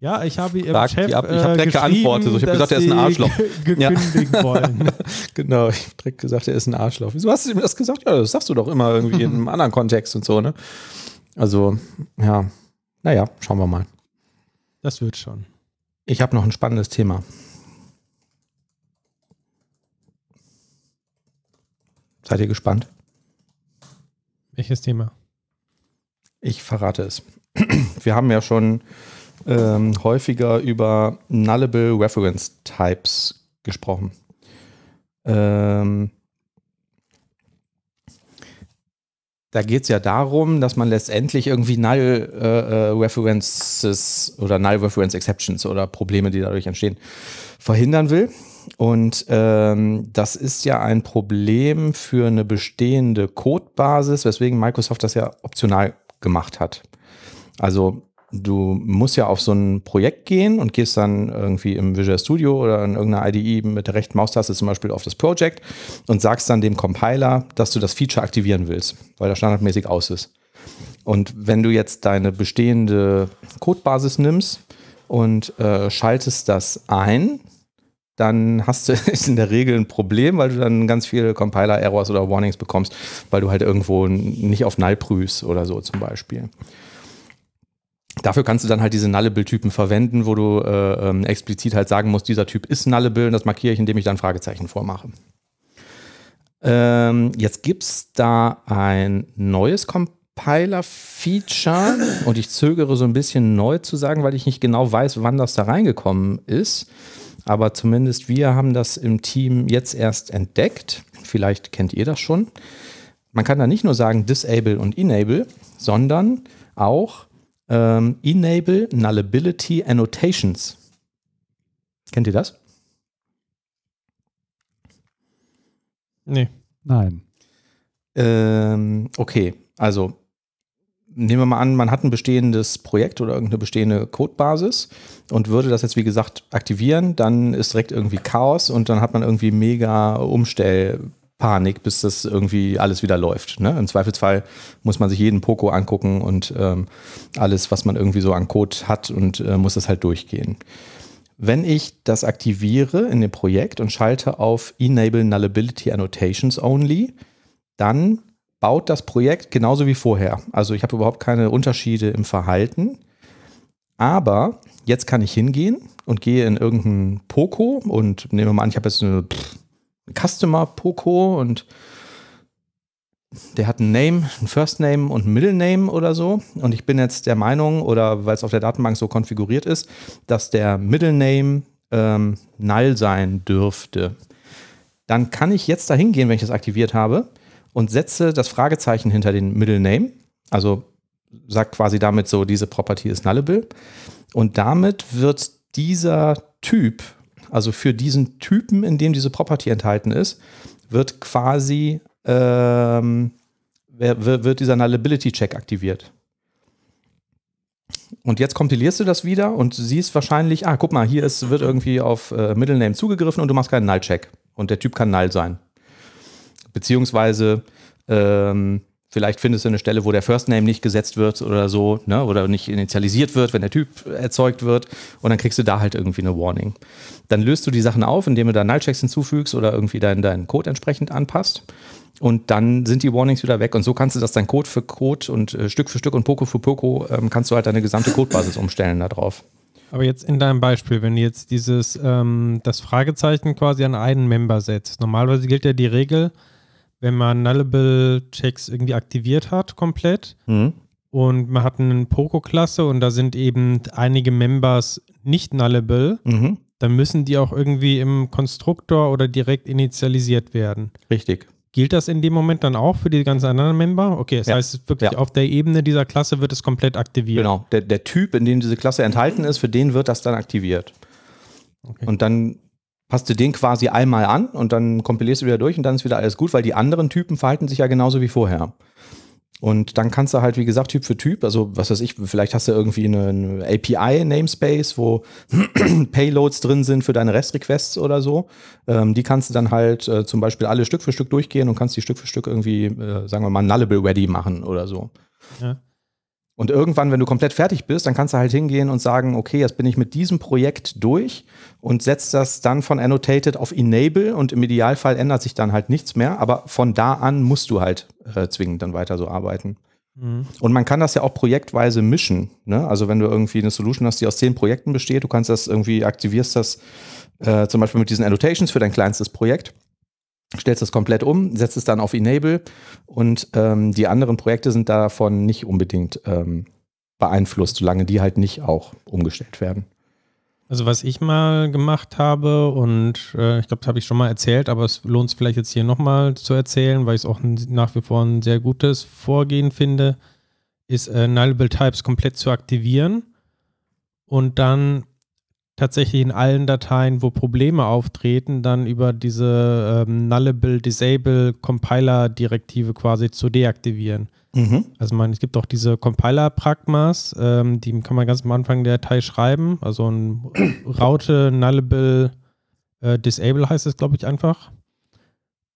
Speaker 4: Ja, ich habe ihrem
Speaker 2: Sagt,
Speaker 4: Chef
Speaker 2: ich hab- ich
Speaker 4: äh,
Speaker 2: hab direkt geantwortet. Ich hab
Speaker 4: dass
Speaker 2: gesagt, er ist ein Arschloch.
Speaker 4: gekündigt wollen.
Speaker 2: genau, ich hab direkt gesagt, er ist ein Arschloch. Wieso hast du ihm das gesagt? Ja, das sagst du doch immer irgendwie in einem anderen Kontext und so, ne? Also, ja, naja, schauen wir mal.
Speaker 4: Das wird schon.
Speaker 2: Ich habe noch ein spannendes Thema. Seid ihr gespannt?
Speaker 4: Welches Thema?
Speaker 2: Ich verrate es. Wir haben ja schon ähm, häufiger über Nullable Reference Types gesprochen. Ähm, da geht es ja darum, dass man letztendlich irgendwie Null äh, äh, References oder Null Reference Exceptions oder Probleme, die dadurch entstehen, verhindern will. Und ähm, das ist ja ein Problem für eine bestehende Codebasis, weswegen Microsoft das ja optional gemacht hat. Also du musst ja auf so ein Projekt gehen und gehst dann irgendwie im Visual Studio oder in irgendeiner IDE mit der rechten Maustaste zum Beispiel auf das Project und sagst dann dem Compiler, dass du das Feature aktivieren willst, weil das standardmäßig aus ist. Und wenn du jetzt deine bestehende Codebasis nimmst und äh, schaltest das ein, dann hast du in der Regel ein Problem, weil du dann ganz viele Compiler-Errors oder Warnings bekommst, weil du halt irgendwo nicht auf Null prüfst oder so zum Beispiel. Dafür kannst du dann halt diese Nullable-Typen verwenden, wo du äh, ähm, explizit halt sagen musst, dieser Typ ist Nullable und das markiere ich, indem ich dann Fragezeichen vormache. Ähm, jetzt gibt es da ein neues Compiler-Feature und ich zögere so ein bisschen neu zu sagen, weil ich nicht genau weiß, wann das da reingekommen ist. Aber zumindest wir haben das im Team jetzt erst entdeckt. Vielleicht kennt ihr das schon. Man kann da nicht nur sagen Disable und Enable, sondern auch ähm, Enable Nullability Annotations. Kennt ihr das?
Speaker 4: Nee.
Speaker 3: Nein.
Speaker 2: Ähm, okay, also nehmen wir mal an, man hat ein bestehendes Projekt oder irgendeine bestehende Codebasis und würde das jetzt, wie gesagt, aktivieren, dann ist direkt irgendwie Chaos und dann hat man irgendwie mega Umstellprobleme Panik, bis das irgendwie alles wieder läuft. Ne? Im Zweifelsfall muss man sich jeden Poco angucken und ähm, alles, was man irgendwie so an Code hat und äh, muss das halt durchgehen. Wenn ich das aktiviere in dem Projekt und schalte auf Enable Nullability Annotations Only, dann baut das Projekt genauso wie vorher. Also ich habe überhaupt keine Unterschiede im Verhalten. Aber jetzt kann ich hingehen und gehe in irgendein Poco und nehme mal an, ich habe jetzt eine pff, Customer Poco und der hat einen Name, einen First Name und einen Middle Name oder so. Und ich bin jetzt der Meinung, oder weil es auf der Datenbank so konfiguriert ist, dass der Middle Name ähm, null sein dürfte. Dann kann ich jetzt da hingehen, wenn ich das aktiviert habe, und setze das Fragezeichen hinter den Middle Name. Also sagt quasi damit so, diese Property ist nullable. Und damit wird dieser Typ, also für diesen Typen, in dem diese Property enthalten ist, wird quasi ähm, wird dieser Nullability-Check aktiviert. Und jetzt kompilierst du das wieder und siehst wahrscheinlich, ah, guck mal, hier ist, wird irgendwie auf äh, Middle Name zugegriffen und du machst keinen Null-Check. Und der Typ kann Null sein. Beziehungsweise ähm, Vielleicht findest du eine Stelle, wo der First Name nicht gesetzt wird oder so, ne? oder nicht initialisiert wird, wenn der Typ erzeugt wird. Und dann kriegst du da halt irgendwie eine Warning. Dann löst du die Sachen auf, indem du da Nullchecks hinzufügst oder irgendwie deinen, deinen Code entsprechend anpasst. Und dann sind die Warnings wieder weg. Und so kannst du das dann Code für Code und äh, Stück für Stück und Poco für Poco ähm, kannst du halt deine gesamte Codebasis umstellen darauf.
Speaker 4: Aber jetzt in deinem Beispiel, wenn du jetzt dieses, ähm, das Fragezeichen quasi an einen Member setzt. Normalerweise gilt ja die Regel, wenn man Nullable-Checks irgendwie aktiviert hat, komplett. Mhm. Und man hat eine Poco-Klasse und da sind eben einige Members nicht nullable, mhm. dann müssen die auch irgendwie im Konstruktor oder direkt initialisiert werden.
Speaker 2: Richtig.
Speaker 4: Gilt das in dem Moment dann auch für die ganzen anderen Member? Okay, das ja. heißt wirklich ja. auf der Ebene dieser Klasse wird es komplett aktiviert.
Speaker 2: Genau, der, der Typ, in dem diese Klasse enthalten ist, für den wird das dann aktiviert. Okay. Und dann passt du den quasi einmal an und dann kompilierst du wieder durch und dann ist wieder alles gut, weil die anderen Typen verhalten sich ja genauso wie vorher. Und dann kannst du halt, wie gesagt, Typ für Typ, also was weiß ich, vielleicht hast du irgendwie einen API-Namespace, wo Payloads drin sind für deine REST-Requests oder so. Ähm, die kannst du dann halt äh, zum Beispiel alle Stück für Stück durchgehen und kannst die Stück für Stück irgendwie, äh, sagen wir mal, nullable ready machen oder so. Ja. Und irgendwann, wenn du komplett fertig bist, dann kannst du halt hingehen und sagen, okay, jetzt bin ich mit diesem Projekt durch und setzt das dann von Annotated auf Enable und im Idealfall ändert sich dann halt nichts mehr, aber von da an musst du halt äh, zwingend dann weiter so arbeiten. Mhm. Und man kann das ja auch projektweise mischen. Ne? Also wenn du irgendwie eine Solution hast, die aus zehn Projekten besteht, du kannst das irgendwie, aktivierst das äh, zum Beispiel mit diesen Annotations für dein kleinstes Projekt stellst das komplett um, setzt es dann auf Enable und ähm, die anderen Projekte sind davon nicht unbedingt ähm, beeinflusst, solange die halt nicht auch umgestellt werden.
Speaker 4: Also was ich mal gemacht habe und äh, ich glaube, das habe ich schon mal erzählt, aber es lohnt sich vielleicht jetzt hier nochmal zu erzählen, weil ich es auch nach wie vor ein sehr gutes Vorgehen finde, ist äh, Nullable Types komplett zu aktivieren und dann tatsächlich in allen Dateien, wo Probleme auftreten, dann über diese ähm, Nullable Disable Compiler Direktive quasi zu deaktivieren. Mhm. Also man, es gibt auch diese Compiler-Pragmas, ähm, die kann man ganz am Anfang der Datei schreiben. Also ein Raute Nullable äh, Disable heißt es, glaube ich, einfach.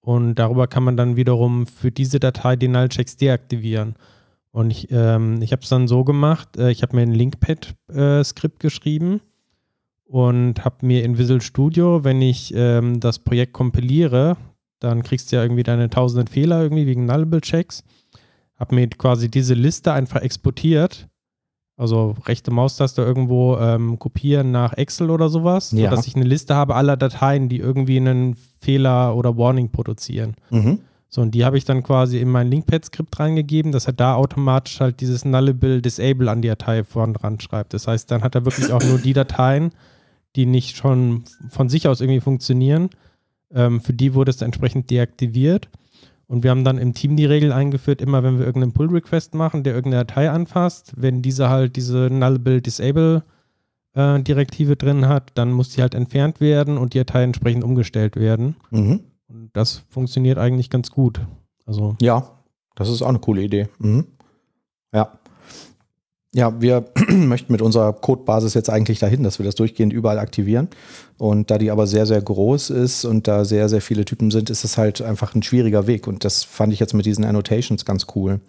Speaker 4: Und darüber kann man dann wiederum für diese Datei die Nullchecks deaktivieren. Und ich, ähm, ich habe es dann so gemacht, äh, ich habe mir ein Linkpad-Skript äh, geschrieben und habe mir in Visual Studio, wenn ich ähm, das Projekt kompiliere, dann kriegst du ja irgendwie deine tausenden Fehler irgendwie wegen Nullable-Checks habe mir quasi diese Liste einfach exportiert. Also rechte Maustaste irgendwo ähm, kopieren nach Excel oder sowas, ja. sodass ich eine Liste habe aller Dateien, die irgendwie einen Fehler oder Warning produzieren. Mhm. So, und die habe ich dann quasi in mein Linkpad-Skript reingegeben, dass er da automatisch halt dieses Nullable Disable an die Datei vorn dran schreibt. Das heißt, dann hat er wirklich auch nur die Dateien, die nicht schon von sich aus irgendwie funktionieren. Ähm, für die wurde es entsprechend deaktiviert. Und wir haben dann im Team die Regel eingeführt, immer wenn wir irgendeinen Pull-Request machen, der irgendeine Datei anfasst, wenn diese halt diese Nullable Disable äh, Direktive drin hat, dann muss die halt entfernt werden und die Datei entsprechend umgestellt werden. Mhm. Und das funktioniert eigentlich ganz gut. Also
Speaker 2: ja, das ist auch eine coole Idee. Mhm. Ja. Ja, wir möchten mit unserer Codebasis jetzt eigentlich dahin, dass wir das durchgehend überall aktivieren. Und da die aber sehr, sehr groß ist und da sehr, sehr viele Typen sind, ist es halt einfach ein schwieriger Weg. Und das fand ich jetzt mit diesen Annotations ganz cool.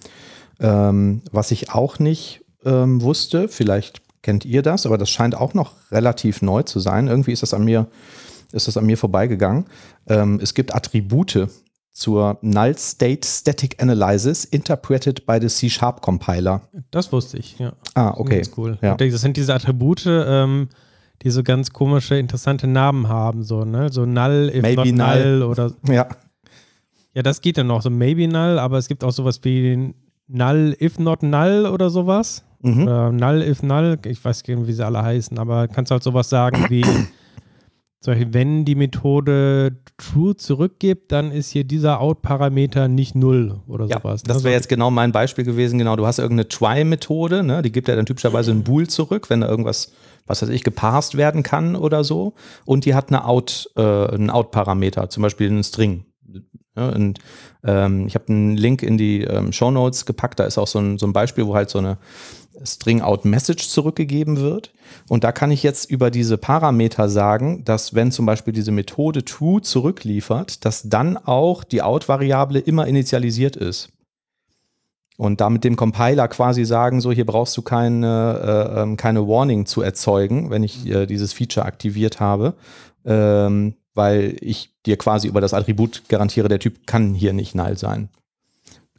Speaker 2: Ähm, was ich auch nicht ähm, wusste, vielleicht kennt ihr das, aber das scheint auch noch relativ neu zu sein. Irgendwie ist das an mir, ist das an mir vorbeigegangen. Ähm, es gibt Attribute zur Null State Static Analysis interpreted by the C-Sharp Compiler.
Speaker 4: Das wusste ich, ja.
Speaker 2: Ah, okay.
Speaker 4: Das ist cool.
Speaker 2: Ja.
Speaker 4: Das sind diese Attribute, ähm, die so ganz komische, interessante Namen haben, so, ne? So null, if
Speaker 2: Maybe
Speaker 4: not
Speaker 2: null.
Speaker 4: null oder.
Speaker 2: Ja,
Speaker 4: Ja, das geht dann noch, so maybe null, aber es gibt auch sowas wie null, if not null oder sowas.
Speaker 2: mhm.
Speaker 4: Oder null, if null, ich weiß nicht, wie sie alle heißen, aber kannst halt sowas sagen wie, zum Beispiel, wenn die Methode true zurückgibt, dann ist hier dieser Out-Parameter nicht null oder
Speaker 2: Ja,
Speaker 4: sowas.
Speaker 2: das
Speaker 4: ne?
Speaker 2: wäre jetzt genau mein Beispiel gewesen. Genau, du hast irgendeine Try-Methode, ne? die gibt ja dann typischerweise ein Bool zurück, wenn da irgendwas, was weiß ich, geparsed werden kann oder so. Und die hat eine Out, äh, einen Out-Parameter, zum Beispiel einen String. Ja, und ähm, ich habe einen Link in die ähm, Show Notes gepackt. Da ist auch so ein, so ein Beispiel, wo halt so eine String-Out-Message zurückgegeben wird. Und da kann ich jetzt über diese Parameter sagen, dass wenn zum Beispiel diese Methode true zurückliefert, dass dann auch die Out-Variable immer initialisiert ist. Und damit dem Compiler quasi sagen, so hier brauchst du keine, äh, ähm, keine Warning zu erzeugen, wenn ich äh, dieses Feature aktiviert habe, ähm, weil ich dir quasi über das Attribut garantiere, der Typ kann hier nicht null sein.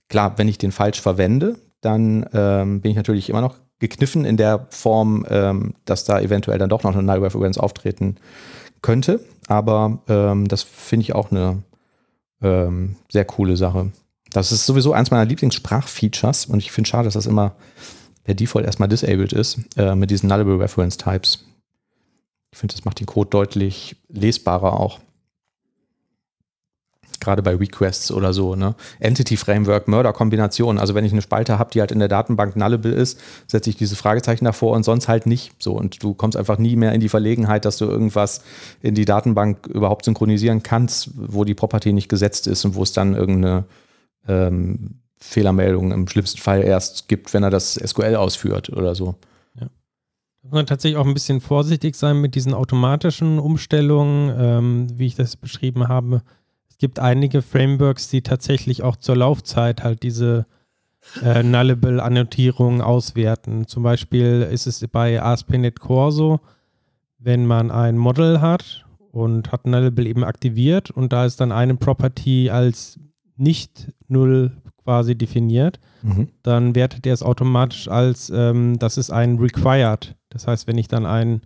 Speaker 2: Klar, wenn ich den falsch verwende, dann ähm, bin ich natürlich immer noch gekniffen in der Form, ähm, dass da eventuell dann doch noch eine Null Reference auftreten könnte. Aber ähm, das finde ich auch eine ähm, sehr coole Sache. Das ist sowieso eins meiner Lieblingssprachfeatures und ich finde schade, dass das immer per Default erstmal disabled ist äh, mit diesen Nullable Reference Types. Ich finde, das macht den Code deutlich lesbarer auch. Gerade bei Requests oder so, ne? Entity Framework, Mörder-Kombination. Also wenn ich eine Spalte habe, die halt in der Datenbank nullable ist, setze ich diese Fragezeichen davor und sonst halt nicht. So, und du kommst einfach nie mehr in die Verlegenheit, dass du irgendwas in die Datenbank überhaupt synchronisieren kannst, wo die Property nicht gesetzt ist und wo es dann irgendeine ähm, Fehlermeldung im schlimmsten Fall erst gibt, wenn er das SQL ausführt oder so.
Speaker 4: muss man tatsächlich auch ein bisschen vorsichtig sein mit diesen automatischen Umstellungen, ähm, wie ich das beschrieben habe. Es gibt einige Frameworks, die tatsächlich auch zur Laufzeit halt diese äh, Nullable-Annotierung auswerten. Zum Beispiel ist es bei ASP.NET Core so, wenn man ein Model hat und hat Nullable eben aktiviert und da ist dann eine Property als nicht null quasi definiert,
Speaker 2: Mhm.
Speaker 4: dann wertet er es automatisch als, ähm, das ist ein Required. Das heißt, wenn ich dann ein,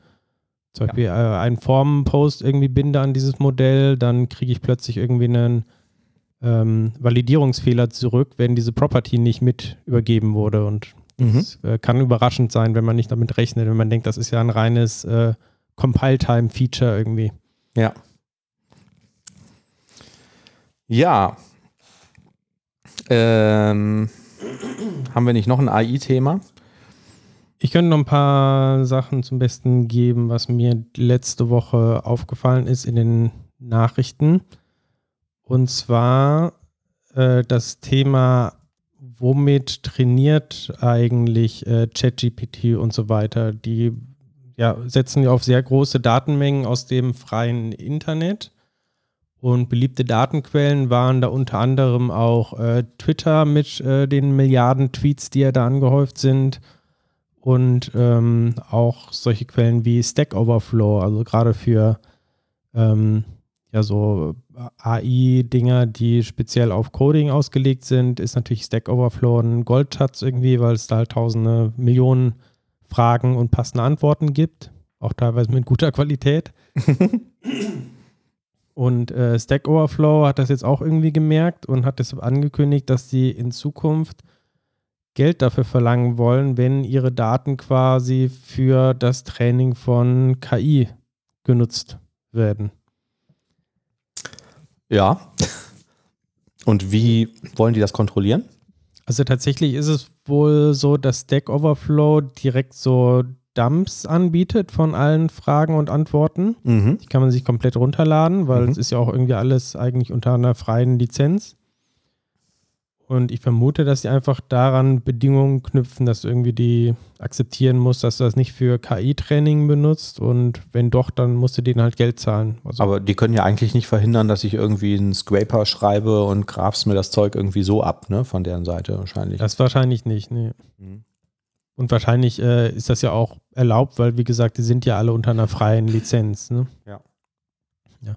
Speaker 4: zum Beispiel äh, einen Formenpost irgendwie binde an dieses Modell, dann kriege ich plötzlich irgendwie einen ähm, Validierungsfehler zurück, wenn diese Property nicht mit übergeben wurde. Und
Speaker 2: Mhm.
Speaker 4: das äh, kann überraschend sein, wenn man nicht damit rechnet, wenn man denkt, das ist ja ein reines äh, Compile-Time-Feature irgendwie.
Speaker 2: Ja. Ja. Ähm, haben wir nicht noch ein AI-Thema?
Speaker 4: Ich könnte noch ein paar Sachen zum Besten geben, was mir letzte Woche aufgefallen ist in den Nachrichten. Und zwar äh, das Thema, womit trainiert eigentlich äh, ChatGPT und so weiter. Die ja, setzen ja auf sehr große Datenmengen aus dem freien Internet. Und beliebte Datenquellen waren da unter anderem auch äh, Twitter mit äh, den Milliarden Tweets, die ja da angehäuft sind und ähm, auch solche Quellen wie Stack Overflow, also gerade für ähm, ja so AI-Dinger, die speziell auf Coding ausgelegt sind, ist natürlich Stack Overflow ein Goldschatz irgendwie, weil es da halt tausende Millionen Fragen und passende Antworten gibt, auch teilweise mit guter Qualität. Und äh, Stack Overflow hat das jetzt auch irgendwie gemerkt und hat deshalb angekündigt, dass sie in Zukunft Geld dafür verlangen wollen, wenn ihre Daten quasi für das Training von KI genutzt werden.
Speaker 2: Ja. Und wie wollen die das kontrollieren?
Speaker 4: Also tatsächlich ist es wohl so, dass Stack Overflow direkt so Dumps anbietet von allen Fragen und Antworten.
Speaker 2: Mhm.
Speaker 4: Die kann man sich komplett runterladen, weil
Speaker 2: Mhm.
Speaker 4: es ist ja auch irgendwie alles eigentlich unter einer freien Lizenz. Und ich vermute, dass sie einfach daran Bedingungen knüpfen, dass du irgendwie die akzeptieren musst, dass du das nicht für KI-Training benutzt. Und wenn doch, dann musst du denen halt Geld zahlen. Also
Speaker 2: Aber die können ja eigentlich nicht verhindern, dass ich irgendwie einen Scraper schreibe und grafst mir das Zeug irgendwie so ab, ne? Von deren Seite wahrscheinlich.
Speaker 4: das wahrscheinlich nicht, nee.
Speaker 2: Mhm.
Speaker 4: Und wahrscheinlich äh, ist das ja auch erlaubt, weil, wie gesagt, die sind ja alle unter einer freien Lizenz. Ne?
Speaker 2: Ja.
Speaker 4: ja.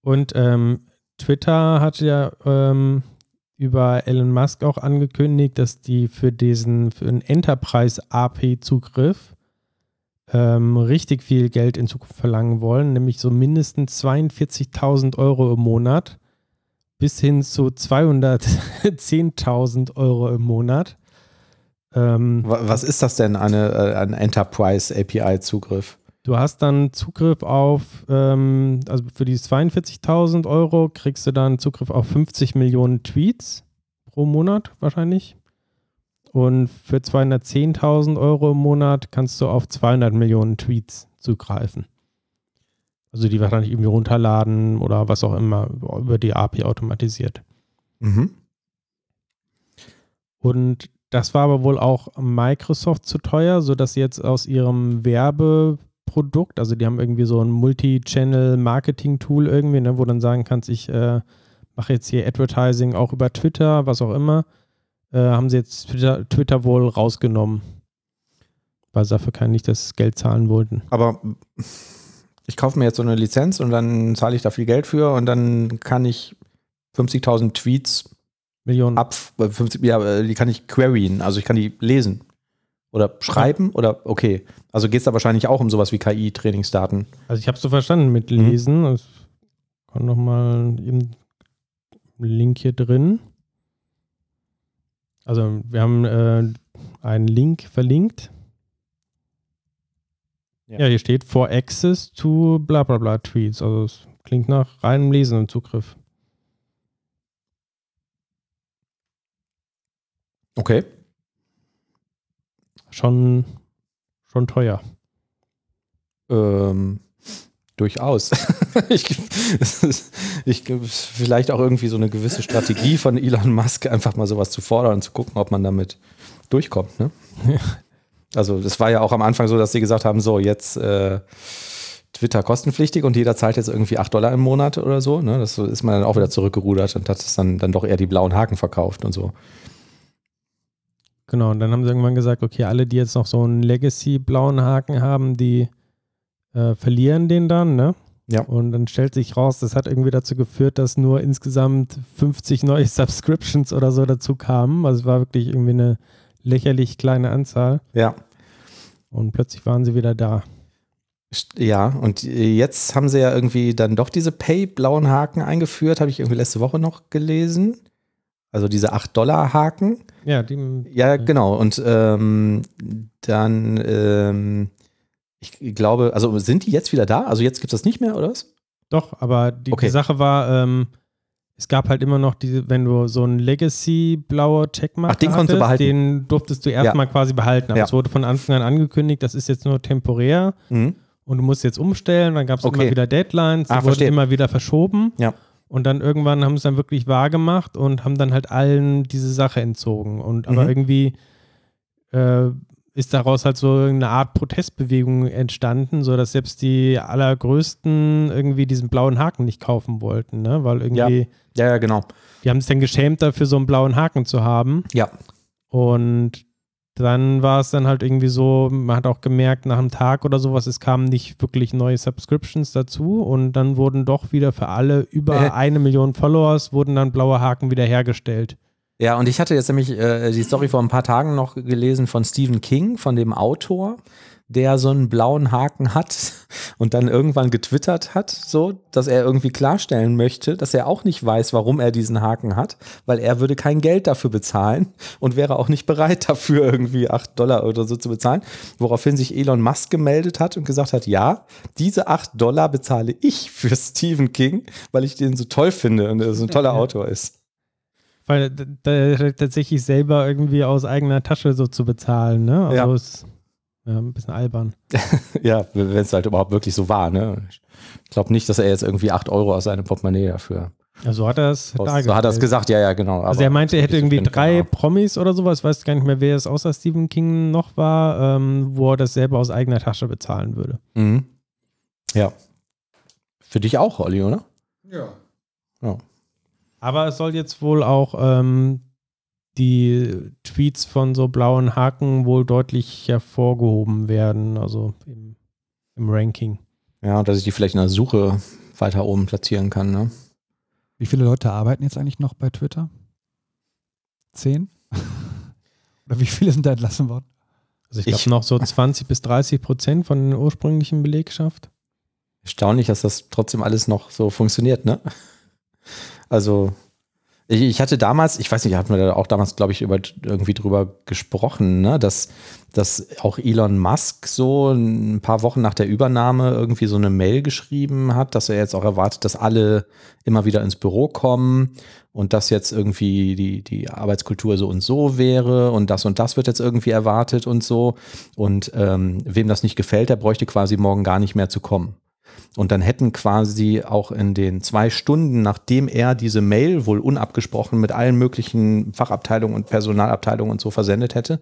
Speaker 4: Und ähm, Twitter hat ja ähm, über Elon Musk auch angekündigt, dass die für diesen, für einen Enterprise-AP-Zugriff ähm, richtig viel Geld in Zukunft verlangen wollen, nämlich so mindestens 42.000 Euro im Monat bis hin zu 210.000 Euro im Monat. Ähm,
Speaker 2: Wa- Was ist das denn, eine, äh, ein Enterprise API-Zugriff?
Speaker 4: Du hast dann Zugriff auf, ähm, also für die 42.000 Euro kriegst du dann Zugriff auf 50 Millionen Tweets pro Monat wahrscheinlich. Und für 210.000 Euro im Monat kannst du auf 200 Millionen Tweets zugreifen. Also die wahrscheinlich irgendwie runterladen oder was auch immer über die API automatisiert.
Speaker 2: Mhm.
Speaker 4: Und das war aber wohl auch Microsoft zu teuer, sodass sie jetzt aus ihrem Werbeprodukt, also die haben irgendwie so ein Multi-Channel-Marketing-Tool irgendwie, ne, wo dann sagen kannst, ich äh, mache jetzt hier Advertising auch über Twitter, was auch immer, äh, haben sie jetzt Twitter, Twitter wohl rausgenommen, weil sie dafür kein nicht das Geld zahlen wollten.
Speaker 2: Aber ich kaufe mir jetzt so eine Lizenz und dann zahle ich da viel Geld für und dann kann ich 50.000 Tweets
Speaker 4: Millionen.
Speaker 2: ab, äh, 50, ja, äh, die kann ich queryen, also ich kann die lesen oder schreiben oder okay. Also geht es da wahrscheinlich auch um sowas wie KI-Trainingsdaten.
Speaker 4: Also ich habe es so verstanden mit
Speaker 2: Mhm.
Speaker 4: Lesen. Ich kann nochmal eben Link hier drin. Also wir haben äh, einen Link verlinkt.
Speaker 2: Ja.
Speaker 4: Ja. hier steht for access to bla bla bla Tweets. Also es klingt nach reinem Lesen und Zugriff.
Speaker 2: Okay.
Speaker 4: Schon, schon teuer.
Speaker 2: Ähm, durchaus. ich, ich, vielleicht auch irgendwie so eine gewisse Strategie von Elon Musk, einfach mal sowas zu fordern und zu gucken, ob man damit durchkommt. Ne? Also das war ja auch am Anfang so, dass sie gesagt haben, so jetzt äh, Twitter kostenpflichtig und jeder zahlt jetzt irgendwie 8 Dollar im Monat oder so. Ne? Das ist man dann auch wieder zurückgerudert und hat es dann, dann doch eher die blauen Haken verkauft und so.
Speaker 4: Genau, und dann haben sie irgendwann gesagt, okay, alle, die jetzt noch so einen Legacy-blauen Haken haben, die äh, verlieren den dann, ne?
Speaker 2: Ja.
Speaker 4: Und dann stellt sich raus, das hat irgendwie dazu geführt, dass nur insgesamt 50 neue Subscriptions oder so dazu kamen. Also es war wirklich irgendwie eine lächerlich kleine Anzahl.
Speaker 2: Ja.
Speaker 4: Und plötzlich waren sie wieder da.
Speaker 2: Ja, und jetzt haben sie ja irgendwie dann doch diese Pay-blauen Haken eingeführt, habe ich irgendwie letzte Woche noch gelesen. Also diese 8-Dollar-Haken.
Speaker 4: Ja, die,
Speaker 2: Ja, genau. Und ähm, dann, ähm, ich glaube, also sind die jetzt wieder da? Also jetzt gibt es das nicht mehr, oder was?
Speaker 4: doch, aber die,
Speaker 2: Okay.
Speaker 4: die Sache war, ähm, es gab halt immer noch diese, wenn du so einen Legacy-blauer Checkmark
Speaker 2: Ach, den konntest du behalten.
Speaker 4: den durftest du erstmal quasi behalten. Aber
Speaker 2: Ja.
Speaker 4: es wurde von Anfang an angekündigt, das ist jetzt nur temporär.
Speaker 2: Mhm.
Speaker 4: und du musst jetzt umstellen, dann gab es
Speaker 2: Okay.
Speaker 4: immer wieder Deadlines, die
Speaker 2: Ah,
Speaker 4: wurden immer wieder verschoben.
Speaker 2: Ja.
Speaker 4: Und dann irgendwann haben sie es dann wirklich wahr gemacht und haben dann halt allen diese Sache entzogen. Und aber
Speaker 2: Mhm.
Speaker 4: irgendwie äh, ist daraus halt so eine Art Protestbewegung entstanden, so dass selbst die allergrößten irgendwie diesen blauen Haken nicht kaufen wollten, ne? Weil irgendwie,
Speaker 2: Ja, ja, genau.
Speaker 4: die haben sich dann geschämt dafür, so einen blauen Haken zu haben.
Speaker 2: Ja.
Speaker 4: Und dann war es dann halt irgendwie so, man hat auch gemerkt, nach einem Tag oder sowas, es kamen nicht wirklich neue Subscriptions dazu und dann wurden doch wieder für alle über
Speaker 2: Äh.
Speaker 4: eine Million Followers wurden dann blaue Haken wieder hergestellt.
Speaker 2: Ja, und ich hatte jetzt nämlich äh, die Story vor ein paar Tagen noch gelesen von Stephen King, von dem Autor, der so einen blauen Haken hat und dann irgendwann getwittert hat, so, dass er irgendwie klarstellen möchte, dass er auch nicht weiß, warum er diesen Haken hat, weil er würde kein Geld dafür bezahlen und wäre auch nicht bereit dafür irgendwie 8 Dollar oder so zu bezahlen, woraufhin sich Elon Musk gemeldet hat und gesagt hat, ja, diese 8 Dollar bezahle ich für Stephen King, weil ich den so toll finde und er so ein toller. Autor ist.
Speaker 4: Weil tatsächlich selber irgendwie aus eigener Tasche so zu bezahlen, ne? Also
Speaker 2: Ja.
Speaker 4: Ja, ein bisschen albern.
Speaker 2: Ja, wenn es halt überhaupt wirklich so war. Ne? Ich glaube nicht, dass er jetzt irgendwie 8 Euro aus seinem Portemonnaie dafür
Speaker 4: Ja, so hat er es
Speaker 2: So hat er es gesagt, ja, ja, genau.
Speaker 4: Also er meinte, er hätte irgendwie
Speaker 2: Genau.
Speaker 4: drei Promis oder sowas, ich weiß gar nicht mehr, wer es außer Stephen King noch war, ähm, wo er das selber aus eigener Tasche bezahlen würde.
Speaker 2: Mhm. Ja. Für dich auch, Olli, oder?
Speaker 4: Aber es soll jetzt wohl auch ähm, die Tweets von so blauen Haken wohl deutlich hervorgehoben werden, also im, im Ranking.
Speaker 2: Ja, und dass ich die vielleicht in der Suche weiter oben platzieren kann, ne?
Speaker 3: Wie viele Leute arbeiten jetzt eigentlich noch bei Twitter? Zehn? Oder wie viele sind da entlassen worden?
Speaker 4: Also ich
Speaker 2: Ich-
Speaker 4: glaube noch so 20 bis 30 Prozent von der ursprünglichen Belegschaft.
Speaker 2: Erstaunlich, dass das trotzdem alles noch so funktioniert, ne? Also, ich, ich hatte damals, ich weiß nicht, hatten wir da auch damals, glaube ich, über, irgendwie drüber gesprochen, ne? dass, dass auch Elon Musk so ein paar Wochen nach der Übernahme irgendwie so eine Mail geschrieben hat, dass er jetzt auch erwartet, dass alle immer wieder ins Büro kommen und dass jetzt irgendwie die, die Arbeitskultur so und so wäre und das und das wird jetzt irgendwie erwartet und so. Und ähm, wem das nicht gefällt, der bräuchte quasi morgen gar nicht mehr zu kommen. Und dann hätten quasi auch in den zwei Stunden, nachdem er diese Mail wohl unabgesprochen mit allen möglichen Fachabteilungen und Personalabteilungen und so versendet hätte,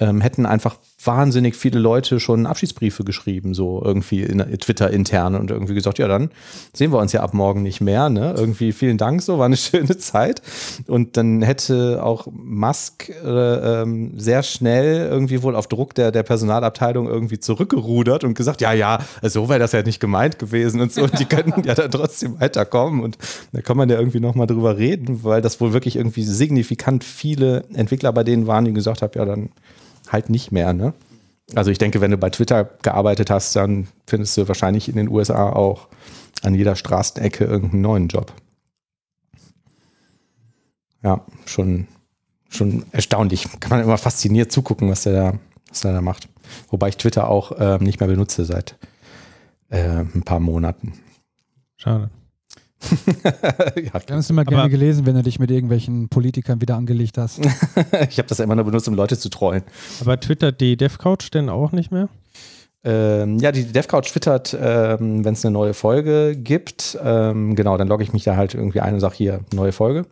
Speaker 2: ähm, hätten einfach wahnsinnig viele Leute schon Abschiedsbriefe geschrieben, so irgendwie in Twitter intern und irgendwie gesagt, ja, dann sehen wir uns ja ab morgen nicht mehr. Ne? Irgendwie vielen Dank, so war eine schöne Zeit. Und dann hätte auch Musk äh, ähm, sehr schnell irgendwie wohl auf Druck der, der Personalabteilung irgendwie zurückgerudert und gesagt, ja, ja, so wäre das ja nicht gemeint gewesen und so. Und die könnten ja dann trotzdem weiterkommen. Und da kann man ja irgendwie nochmal drüber reden, weil das wohl wirklich irgendwie signifikant viele Entwickler bei denen waren, die gesagt haben, ja, dann halt nicht mehr, ne? Also ich denke, wenn du bei Twitter gearbeitet hast, dann findest du wahrscheinlich in den USA auch an jeder Straßenecke irgendeinen neuen Job. Ja, schon, schon erstaunlich. Kann man immer fasziniert zugucken, was der da, was der da macht. Wobei ich Twitter auch ähm, nicht mehr benutze seit äh, ein paar Monaten.
Speaker 4: Schade.
Speaker 2: ja,
Speaker 3: Wir haben es immer gerne
Speaker 4: Aber-
Speaker 3: gelesen, wenn du dich mit irgendwelchen Politikern wieder angelegt hast.
Speaker 2: ich habe das immer nur benutzt, um Leute zu trollen.
Speaker 4: Aber twittert die DevCouch denn auch nicht mehr?
Speaker 2: Ähm, ja, die DevCouch twittert, ähm, wenn es eine neue Folge gibt. Ähm, genau, dann logge ich mich da halt irgendwie ein und sage hier, neue Folge.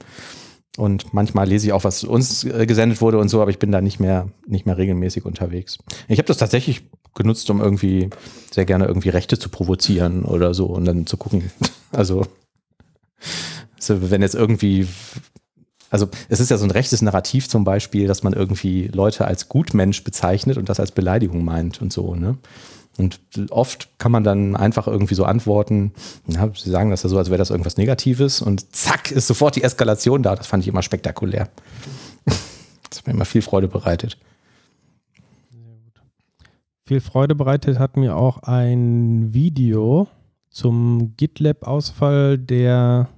Speaker 2: Und manchmal lese ich auch, was uns äh, gesendet wurde und so, aber ich bin da nicht mehr, nicht mehr regelmäßig unterwegs. Ich habe das tatsächlich genutzt, um irgendwie sehr gerne irgendwie Rechte zu provozieren oder so und dann zu gucken. Also, so, wenn jetzt irgendwie also es ist ja so ein rechtes Narrativ zum Beispiel, dass man irgendwie Leute als Gutmensch bezeichnet und das als Beleidigung meint und so, ne? Und oft kann man dann einfach irgendwie so antworten, ja, sie sagen das ja so, als wäre das irgendwas Negatives und zack, ist sofort die Eskalation da. Das fand ich immer spektakulär. Das hat mir immer viel Freude bereitet.
Speaker 4: Viel Freude bereitet hat mir auch ein Video zum GitLab-Ausfall, der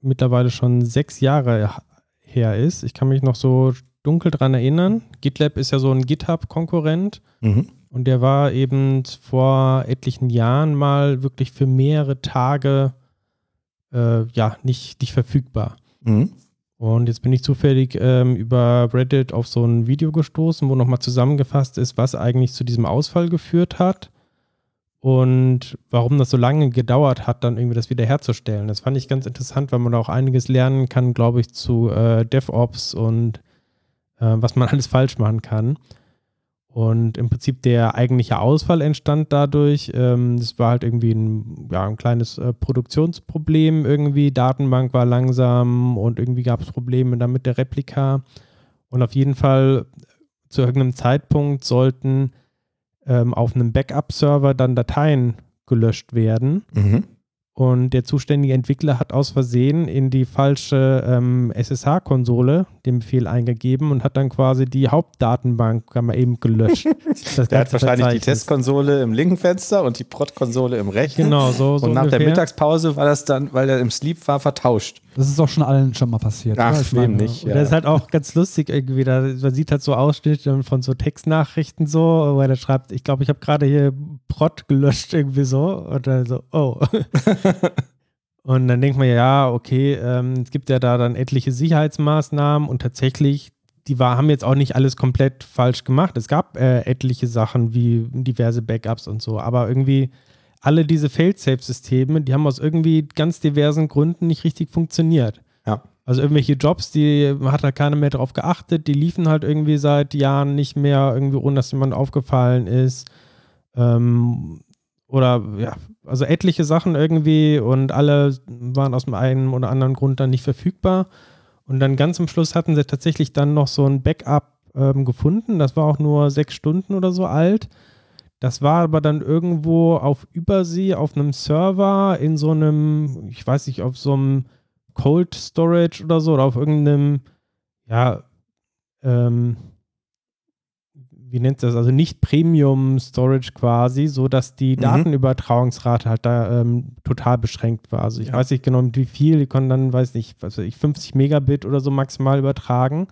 Speaker 4: mittlerweile schon sechs Jahre her ist. Ich kann mich noch so dunkel dran erinnern. GitLab ist ja so ein GitHub-Konkurrent
Speaker 2: Mhm.
Speaker 4: und der war eben vor etlichen Jahren mal wirklich für mehrere Tage äh, ja nicht, nicht verfügbar.
Speaker 2: Mhm.
Speaker 4: Und jetzt bin ich zufällig ähm, über Reddit auf so ein Video gestoßen, wo nochmal zusammengefasst ist, was eigentlich zu diesem Ausfall geführt hat und warum das so lange gedauert hat, dann irgendwie das wiederherzustellen. Das fand ich ganz interessant, weil man da auch einiges lernen kann, glaube ich, zu äh, DevOps und äh, was man alles falsch machen kann. Und im Prinzip der eigentliche Ausfall entstand dadurch. Ähm, war halt irgendwie ein, ja, ein kleines äh, Produktionsproblem irgendwie. Datenbank war langsam und irgendwie gab es Probleme dann mit der Replika. Und auf jeden Fall zu irgendeinem Zeitpunkt sollten ähm, auf einem Backup-Server dann Dateien gelöscht werden.
Speaker 2: Mhm.
Speaker 4: Und der zuständige Entwickler hat aus Versehen in die falsche ähm, SSH-Konsole den Befehl eingegeben und hat dann quasi die Hauptdatenbank kann man eben gelöscht.
Speaker 2: Der hat wahrscheinlich die. Testkonsole im linken Fenster und die Prod-Konsole im rechten.
Speaker 4: Genau, so, so
Speaker 2: Und nach der
Speaker 4: ungefähr.
Speaker 2: Mittagspause war das dann, weil er im Sleep war, vertauscht.
Speaker 3: Das ist auch schon allen schon mal passiert.
Speaker 2: Ach?
Speaker 3: Ich
Speaker 2: wem
Speaker 3: meine,
Speaker 2: nicht?
Speaker 4: Und das ist halt auch ganz lustig irgendwie. Da, man sieht halt so Ausschnitte von so Textnachrichten so, wo er schreibt, ich glaube, ich habe gerade hier Prot gelöscht irgendwie so. Und dann so, oh. und dann denkt man ja, okay, ähm, es gibt ja da dann etliche Sicherheitsmaßnahmen und tatsächlich, die war, haben jetzt auch nicht alles komplett falsch gemacht. Es gab äh, etliche Sachen wie diverse Backups und so, aber irgendwie alle diese Fail-Safe-Systeme, die haben aus irgendwie ganz diversen Gründen nicht richtig funktioniert.
Speaker 2: Ja.
Speaker 4: Also irgendwelche Jobs, die hat halt keiner mehr drauf geachtet, die liefen halt irgendwie seit Jahren nicht mehr, irgendwie ohne dass jemand aufgefallen ist. Ähm, oder ja, also etliche Sachen irgendwie und alle waren aus dem einen oder anderen Grund dann nicht verfügbar. Und dann ganz am Schluss hatten sie tatsächlich dann noch so ein Backup ähm, gefunden. Das war auch nur sechs Stunden oder so alt. Das war aber dann irgendwo auf Übersee auf einem Server in so einem, ich weiß nicht, auf so einem Cold Storage oder so oder auf irgendeinem, ja, ähm, wie nennt das, also nicht Premium Storage quasi, so dass die
Speaker 2: Mhm.
Speaker 4: Datenübertragungsrate halt da ähm, total beschränkt war. Also ich
Speaker 2: Ja.
Speaker 4: weiß nicht genau mit wie viel, die konnten dann, weiß nicht, was weiß ich, 50 Megabit oder so maximal übertragen.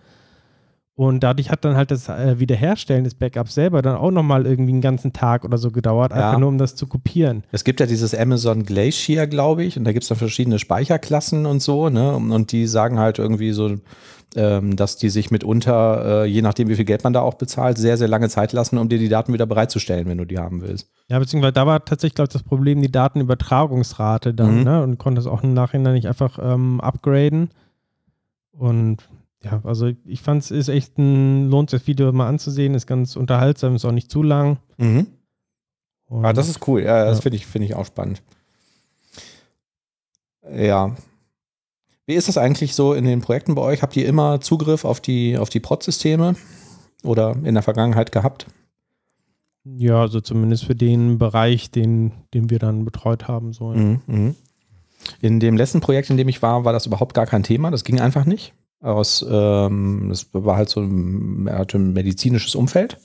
Speaker 4: Und dadurch hat dann halt das äh, Wiederherstellen des Backups selber dann auch nochmal irgendwie einen ganzen Tag oder so gedauert,
Speaker 2: Ja.
Speaker 4: einfach nur um das zu kopieren.
Speaker 2: Es gibt ja dieses Amazon Glacier, glaube ich, und da gibt es dann verschiedene Speicherklassen und so, ne? Und die sagen halt irgendwie so, ähm, dass die sich mitunter, äh, je nachdem, wie viel Geld man da auch bezahlt, sehr, sehr lange Zeit lassen, um dir die Daten wieder bereitzustellen, wenn du die haben willst.
Speaker 4: Ja, beziehungsweise da war tatsächlich, glaube ich, das Problem die Datenübertragungsrate dann,
Speaker 2: Mhm.
Speaker 4: ne? Und konnte es auch im Nachhinein nicht einfach ähm, upgraden. Und ja, also ich fand es ist echt ein, lohnt sich das Video mal anzusehen, ist ganz unterhaltsam, ist auch nicht zu lang.
Speaker 2: Mhm.
Speaker 4: Und
Speaker 2: Ah, das ist cool. Ja, das
Speaker 4: Ja.
Speaker 2: finde ich, finde ich auch spannend. Ja. Wie ist das eigentlich so in den Projekten bei euch? Habt ihr immer Zugriff auf die, auf die Prod-Systeme oder in der Vergangenheit gehabt?
Speaker 4: ja, also zumindest für den Bereich, den, den wir dann betreut haben. So.
Speaker 2: Mhm, mhm. In dem letzten Projekt, in dem ich war, war das überhaupt gar kein Thema. Das ging einfach nicht. Aus, ähm, das war halt so ein, hatte ein medizinisches Umfeld.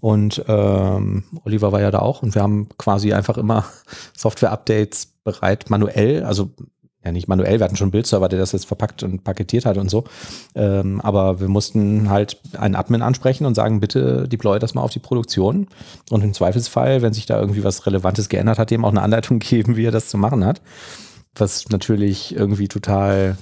Speaker 2: Und ähm, Oliver war ja da auch und wir haben quasi einfach immer Software-Updates bereit, manuell, also ja nicht manuell, wir hatten schon einen Bildserver, der das jetzt verpackt und paketiert hat und so. Ähm, aber wir mussten halt einen Admin ansprechen und sagen, bitte deploy das mal auf die Produktion. Und im Zweifelsfall, wenn sich da irgendwie was Relevantes geändert hat, dem auch eine Anleitung geben, wie er das zu machen hat. Was natürlich irgendwie total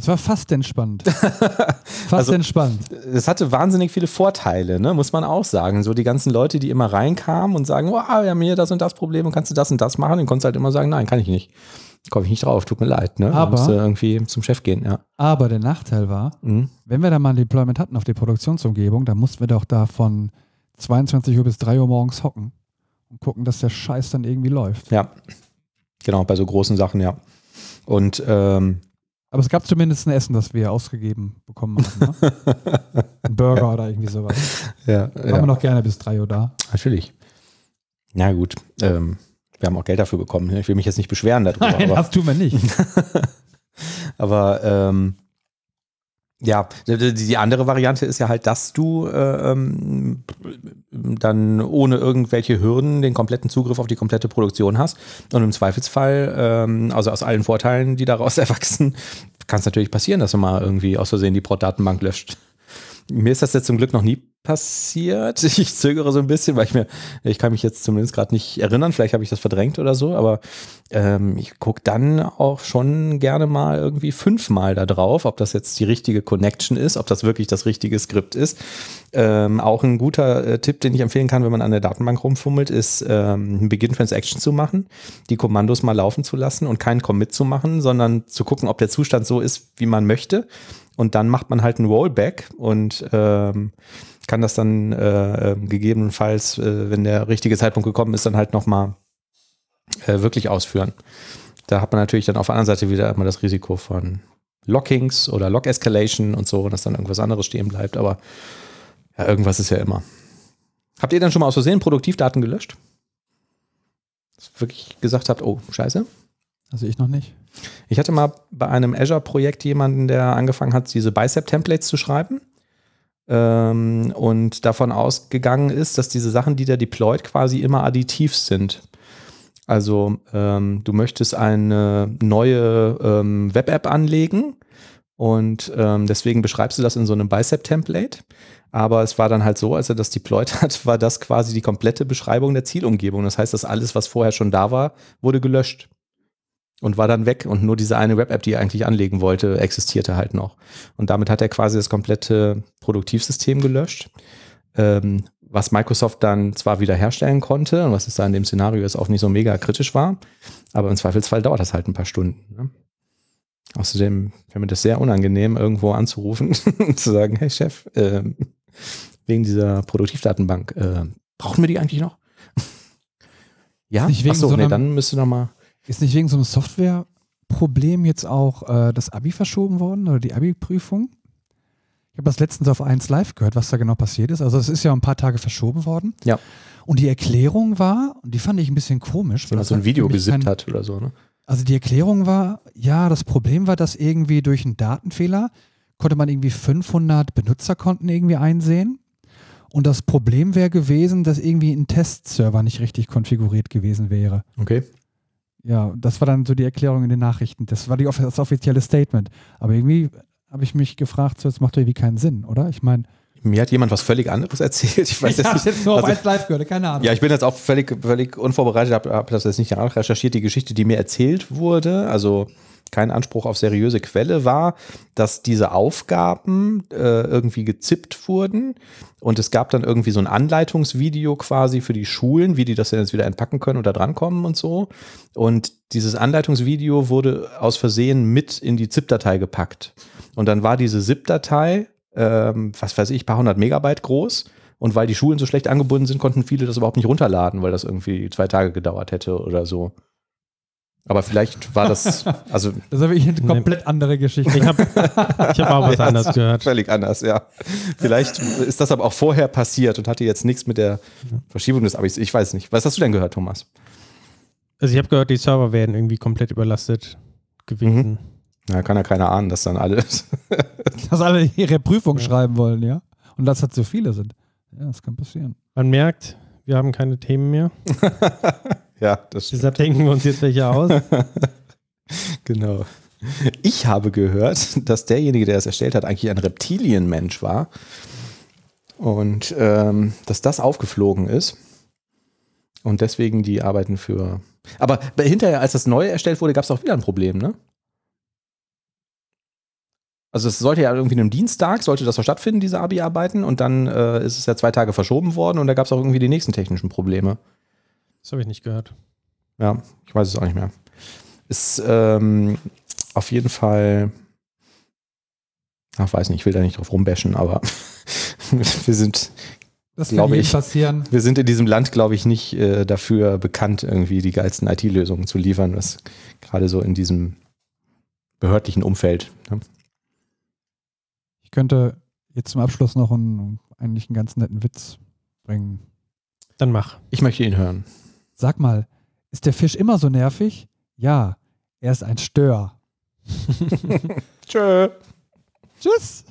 Speaker 3: Es war fast entspannt. fast
Speaker 2: Also-
Speaker 3: entspannt.
Speaker 2: es hatte wahnsinnig viele Vorteile, ne? muss man auch sagen. So die ganzen Leute, die immer reinkamen und sagen, wow, wir haben hier das und das Problem und kannst du das und das machen, dann konntest du halt immer sagen, nein, kann ich nicht. Komme ich nicht drauf, tut mir leid. Ne?
Speaker 3: Aber-
Speaker 2: musst du irgendwie zum Chef gehen, ja.
Speaker 3: Aber der Nachteil war,
Speaker 2: Mhm.
Speaker 3: wenn wir da mal ein Deployment hatten auf die Produktionsumgebung, dann mussten wir doch da von 22 Uhr bis 3 Uhr morgens hocken und gucken, dass der Scheiß dann irgendwie läuft.
Speaker 2: Ja, genau, bei so großen Sachen, ja. Und ähm,
Speaker 3: Aber es gab zumindest ein Essen, das wir ausgegeben bekommen haben. Ne? ein Burger oder irgendwie sowas.
Speaker 2: ja,
Speaker 3: Waren
Speaker 2: ja
Speaker 3: wir noch gerne bis 3 Uhr da.
Speaker 2: natürlich. Na gut, ähm, wir haben auch Geld dafür bekommen. ne? Ich will mich jetzt nicht beschweren darüber.
Speaker 3: Nein,
Speaker 2: aber,
Speaker 3: das tun wir nicht.
Speaker 2: aber ähm, ja, die, die andere Variante ist ja halt, dass du äh, ähm, dann ohne irgendwelche Hürden den kompletten Zugriff auf die komplette Produktion hast. Und im Zweifelsfall, ähm, also aus allen Vorteilen, die daraus erwachsen, kann es natürlich passieren, dass du mal irgendwie aus Versehen die Prod-Datenbank löscht. Mir ist das jetzt zum Glück noch nie passiert. Ich zögere so ein bisschen, weil ich mir, ich kann mich jetzt zumindest gerade nicht erinnern, vielleicht habe ich das verdrängt oder so, aber ähm, ich gucke dann auch schon gerne mal irgendwie fünfmal da drauf, ob das jetzt die richtige Connection ist, ob das wirklich das richtige Skript ist. Ähm, auch ein guter äh, Tipp, den ich empfehlen kann, wenn man an der Datenbank rumfummelt, ist ähm, Begin Transaction zu machen, die Kommandos mal laufen zu lassen und keinen Commit zu machen, sondern zu gucken, ob der Zustand so ist, wie man möchte. Und dann macht man halt ein Rollback und ähm, kann das dann äh, ähm, gegebenenfalls, äh, wenn der richtige Zeitpunkt gekommen ist, dann halt nochmal äh, wirklich ausführen. Da hat man natürlich dann auf der anderen Seite wieder immer das Risiko von Lockings oder Lock-Escalation und so, dass dann irgendwas anderes stehen bleibt. Aber ja, irgendwas ist ja immer. Habt ihr dann schon mal aus Versehen Produktivdaten gelöscht? Dass wirklich gesagt habt, oh, scheiße.
Speaker 3: Also ich noch nicht.
Speaker 2: Ich hatte mal bei einem Azure-Projekt jemanden, der angefangen hat, diese Bicep-Templates zu schreiben. Ähm, und davon ausgegangen ist, dass diese Sachen, die der deployt, quasi immer additiv sind. Also ähm, du möchtest eine neue ähm, Web-App anlegen und ähm, deswegen beschreibst du das in so einem Bicep-Template. Aber es war dann halt so, als er das deployed hat, war das quasi die komplette Beschreibung der Zielumgebung. Das heißt, dass alles, was vorher schon da war, wurde gelöscht und war dann weg und nur diese eine Web-App, die er eigentlich anlegen wollte, existierte halt noch. Und damit hat er quasi das komplette Produktivsystem gelöscht. Ähm, was Microsoft dann zwar wieder herstellen konnte und was es da in dem Szenario jetzt auch nicht so mega kritisch war, aber im Zweifelsfall dauert das halt ein paar Stunden. Ne? Außerdem wäre mir das sehr unangenehm, irgendwo anzurufen und zu sagen, hey Chef, äh, wegen dieser Produktivdatenbank, äh, brauchen wir die eigentlich noch? ja,
Speaker 3: Nicht wegen
Speaker 2: achso,
Speaker 3: so
Speaker 2: nee, dann müsste noch mal.
Speaker 3: Ist nicht wegen so einem Softwareproblem jetzt auch äh, das Abi verschoben worden oder die Abi-Prüfung? Ich habe das letztens auf 1 Live gehört, was da genau passiert ist. Also es ist ja ein paar Tage verschoben worden.
Speaker 2: Ja.
Speaker 3: Und die Erklärung war, und die fand ich ein bisschen komisch, weil
Speaker 2: Jemand
Speaker 3: das
Speaker 2: so ein Video gesippt
Speaker 3: kein-
Speaker 2: hat oder so, ne?
Speaker 3: Also die Erklärung war, ja, das Problem war, dass irgendwie durch einen Datenfehler konnte man irgendwie 500 Benutzerkonten irgendwie einsehen. Und das Problem wäre gewesen, dass irgendwie ein Testserver nicht richtig konfiguriert gewesen wäre.
Speaker 2: Okay.
Speaker 3: Ja, das war dann so die Erklärung in den Nachrichten. Das war die, das offizielle Statement. Aber irgendwie habe ich mich gefragt, so, das macht doch irgendwie keinen Sinn, oder? Ich meine,
Speaker 2: Mir hat jemand was völlig anderes erzählt. Ich weiß jetzt nicht.
Speaker 3: jetzt nur auf
Speaker 2: also-
Speaker 3: 1 Live gehört, keine Ahnung.
Speaker 2: Ja, ich bin jetzt auch völlig, völlig unvorbereitet, habe hab das jetzt nicht recherchiert. Die Geschichte, die mir erzählt wurde, also kein Anspruch auf seriöse Quelle, war, dass diese Aufgaben äh, irgendwie gezippt wurden und es gab dann irgendwie so ein Anleitungsvideo quasi für die Schulen, wie die das denn jetzt wieder entpacken können da drankommen und so. Und dieses Anleitungsvideo wurde aus Versehen mit in die ZIP-Datei gepackt. Und dann war diese ZIP-Datei, ähm, was weiß ich, paar hundert Megabyte groß. Und weil die Schulen so schlecht angebunden sind, konnten viele das überhaupt nicht runterladen, weil das irgendwie zwei Tage gedauert hätte oder so. Aber vielleicht war das, also
Speaker 3: Das ist eine komplett andere Geschichte.
Speaker 4: Ich habe ich hab auch was anderes gehört.
Speaker 2: völlig anders, ja. Vielleicht ist das aber auch vorher passiert und hatte jetzt nichts mit der Verschiebung des Abis. Ich weiß nicht. Was hast du denn gehört, Thomas?
Speaker 4: Also ich habe gehört, die Server werden irgendwie komplett überlastet gewesen.
Speaker 2: Na, kann ja keiner ahnen, dass dann alles.
Speaker 3: dass alle ihre Prüfung schreiben wollen, ja. Und dass das so viele sind. Ja, das kann passieren.
Speaker 4: Man merkt, wir haben keine Themen mehr.
Speaker 2: Ja, das
Speaker 4: Deshalb denken wir uns jetzt welche aus.
Speaker 2: Genau. Ich habe gehört, dass derjenige, der es erstellt hat, eigentlich ein Reptilienmensch war. Und ähm, dass das aufgeflogen ist. Und deswegen die Arbeiten für. Aber hinterher, als das neue erstellt wurde, gab es auch wieder ein Problem, ne? Also es sollte ja irgendwie einem Dienstag, sollte das doch stattfinden, diese Abi-Arbeiten. Und dann äh, ist es ja zwei Tage verschoben worden und da gab es auch irgendwie die nächsten technischen Probleme.
Speaker 4: Das habe ich nicht gehört.
Speaker 2: Ja, ich weiß es auch nicht mehr. Ist ähm, auf jeden Fall. Ach, weiß nicht, ich will da nicht drauf rumbashen, aber wir sind,
Speaker 3: Das
Speaker 2: Glaube ich.
Speaker 3: passieren.
Speaker 2: wir sind in diesem Land, glaube ich, nicht äh, dafür bekannt, irgendwie die geilsten IT-Lösungen zu liefern, was gerade so in diesem behördlichen Umfeld. Ne?
Speaker 3: Ich könnte jetzt zum Abschluss noch einen, eigentlich einen ganz netten Witz bringen.
Speaker 4: Dann mach.
Speaker 2: Ich möchte ihn hören.
Speaker 3: Sag mal, ist der Fisch immer so nervig? Ja, er ist ein Stör.
Speaker 2: Tschö.
Speaker 3: Tschüss.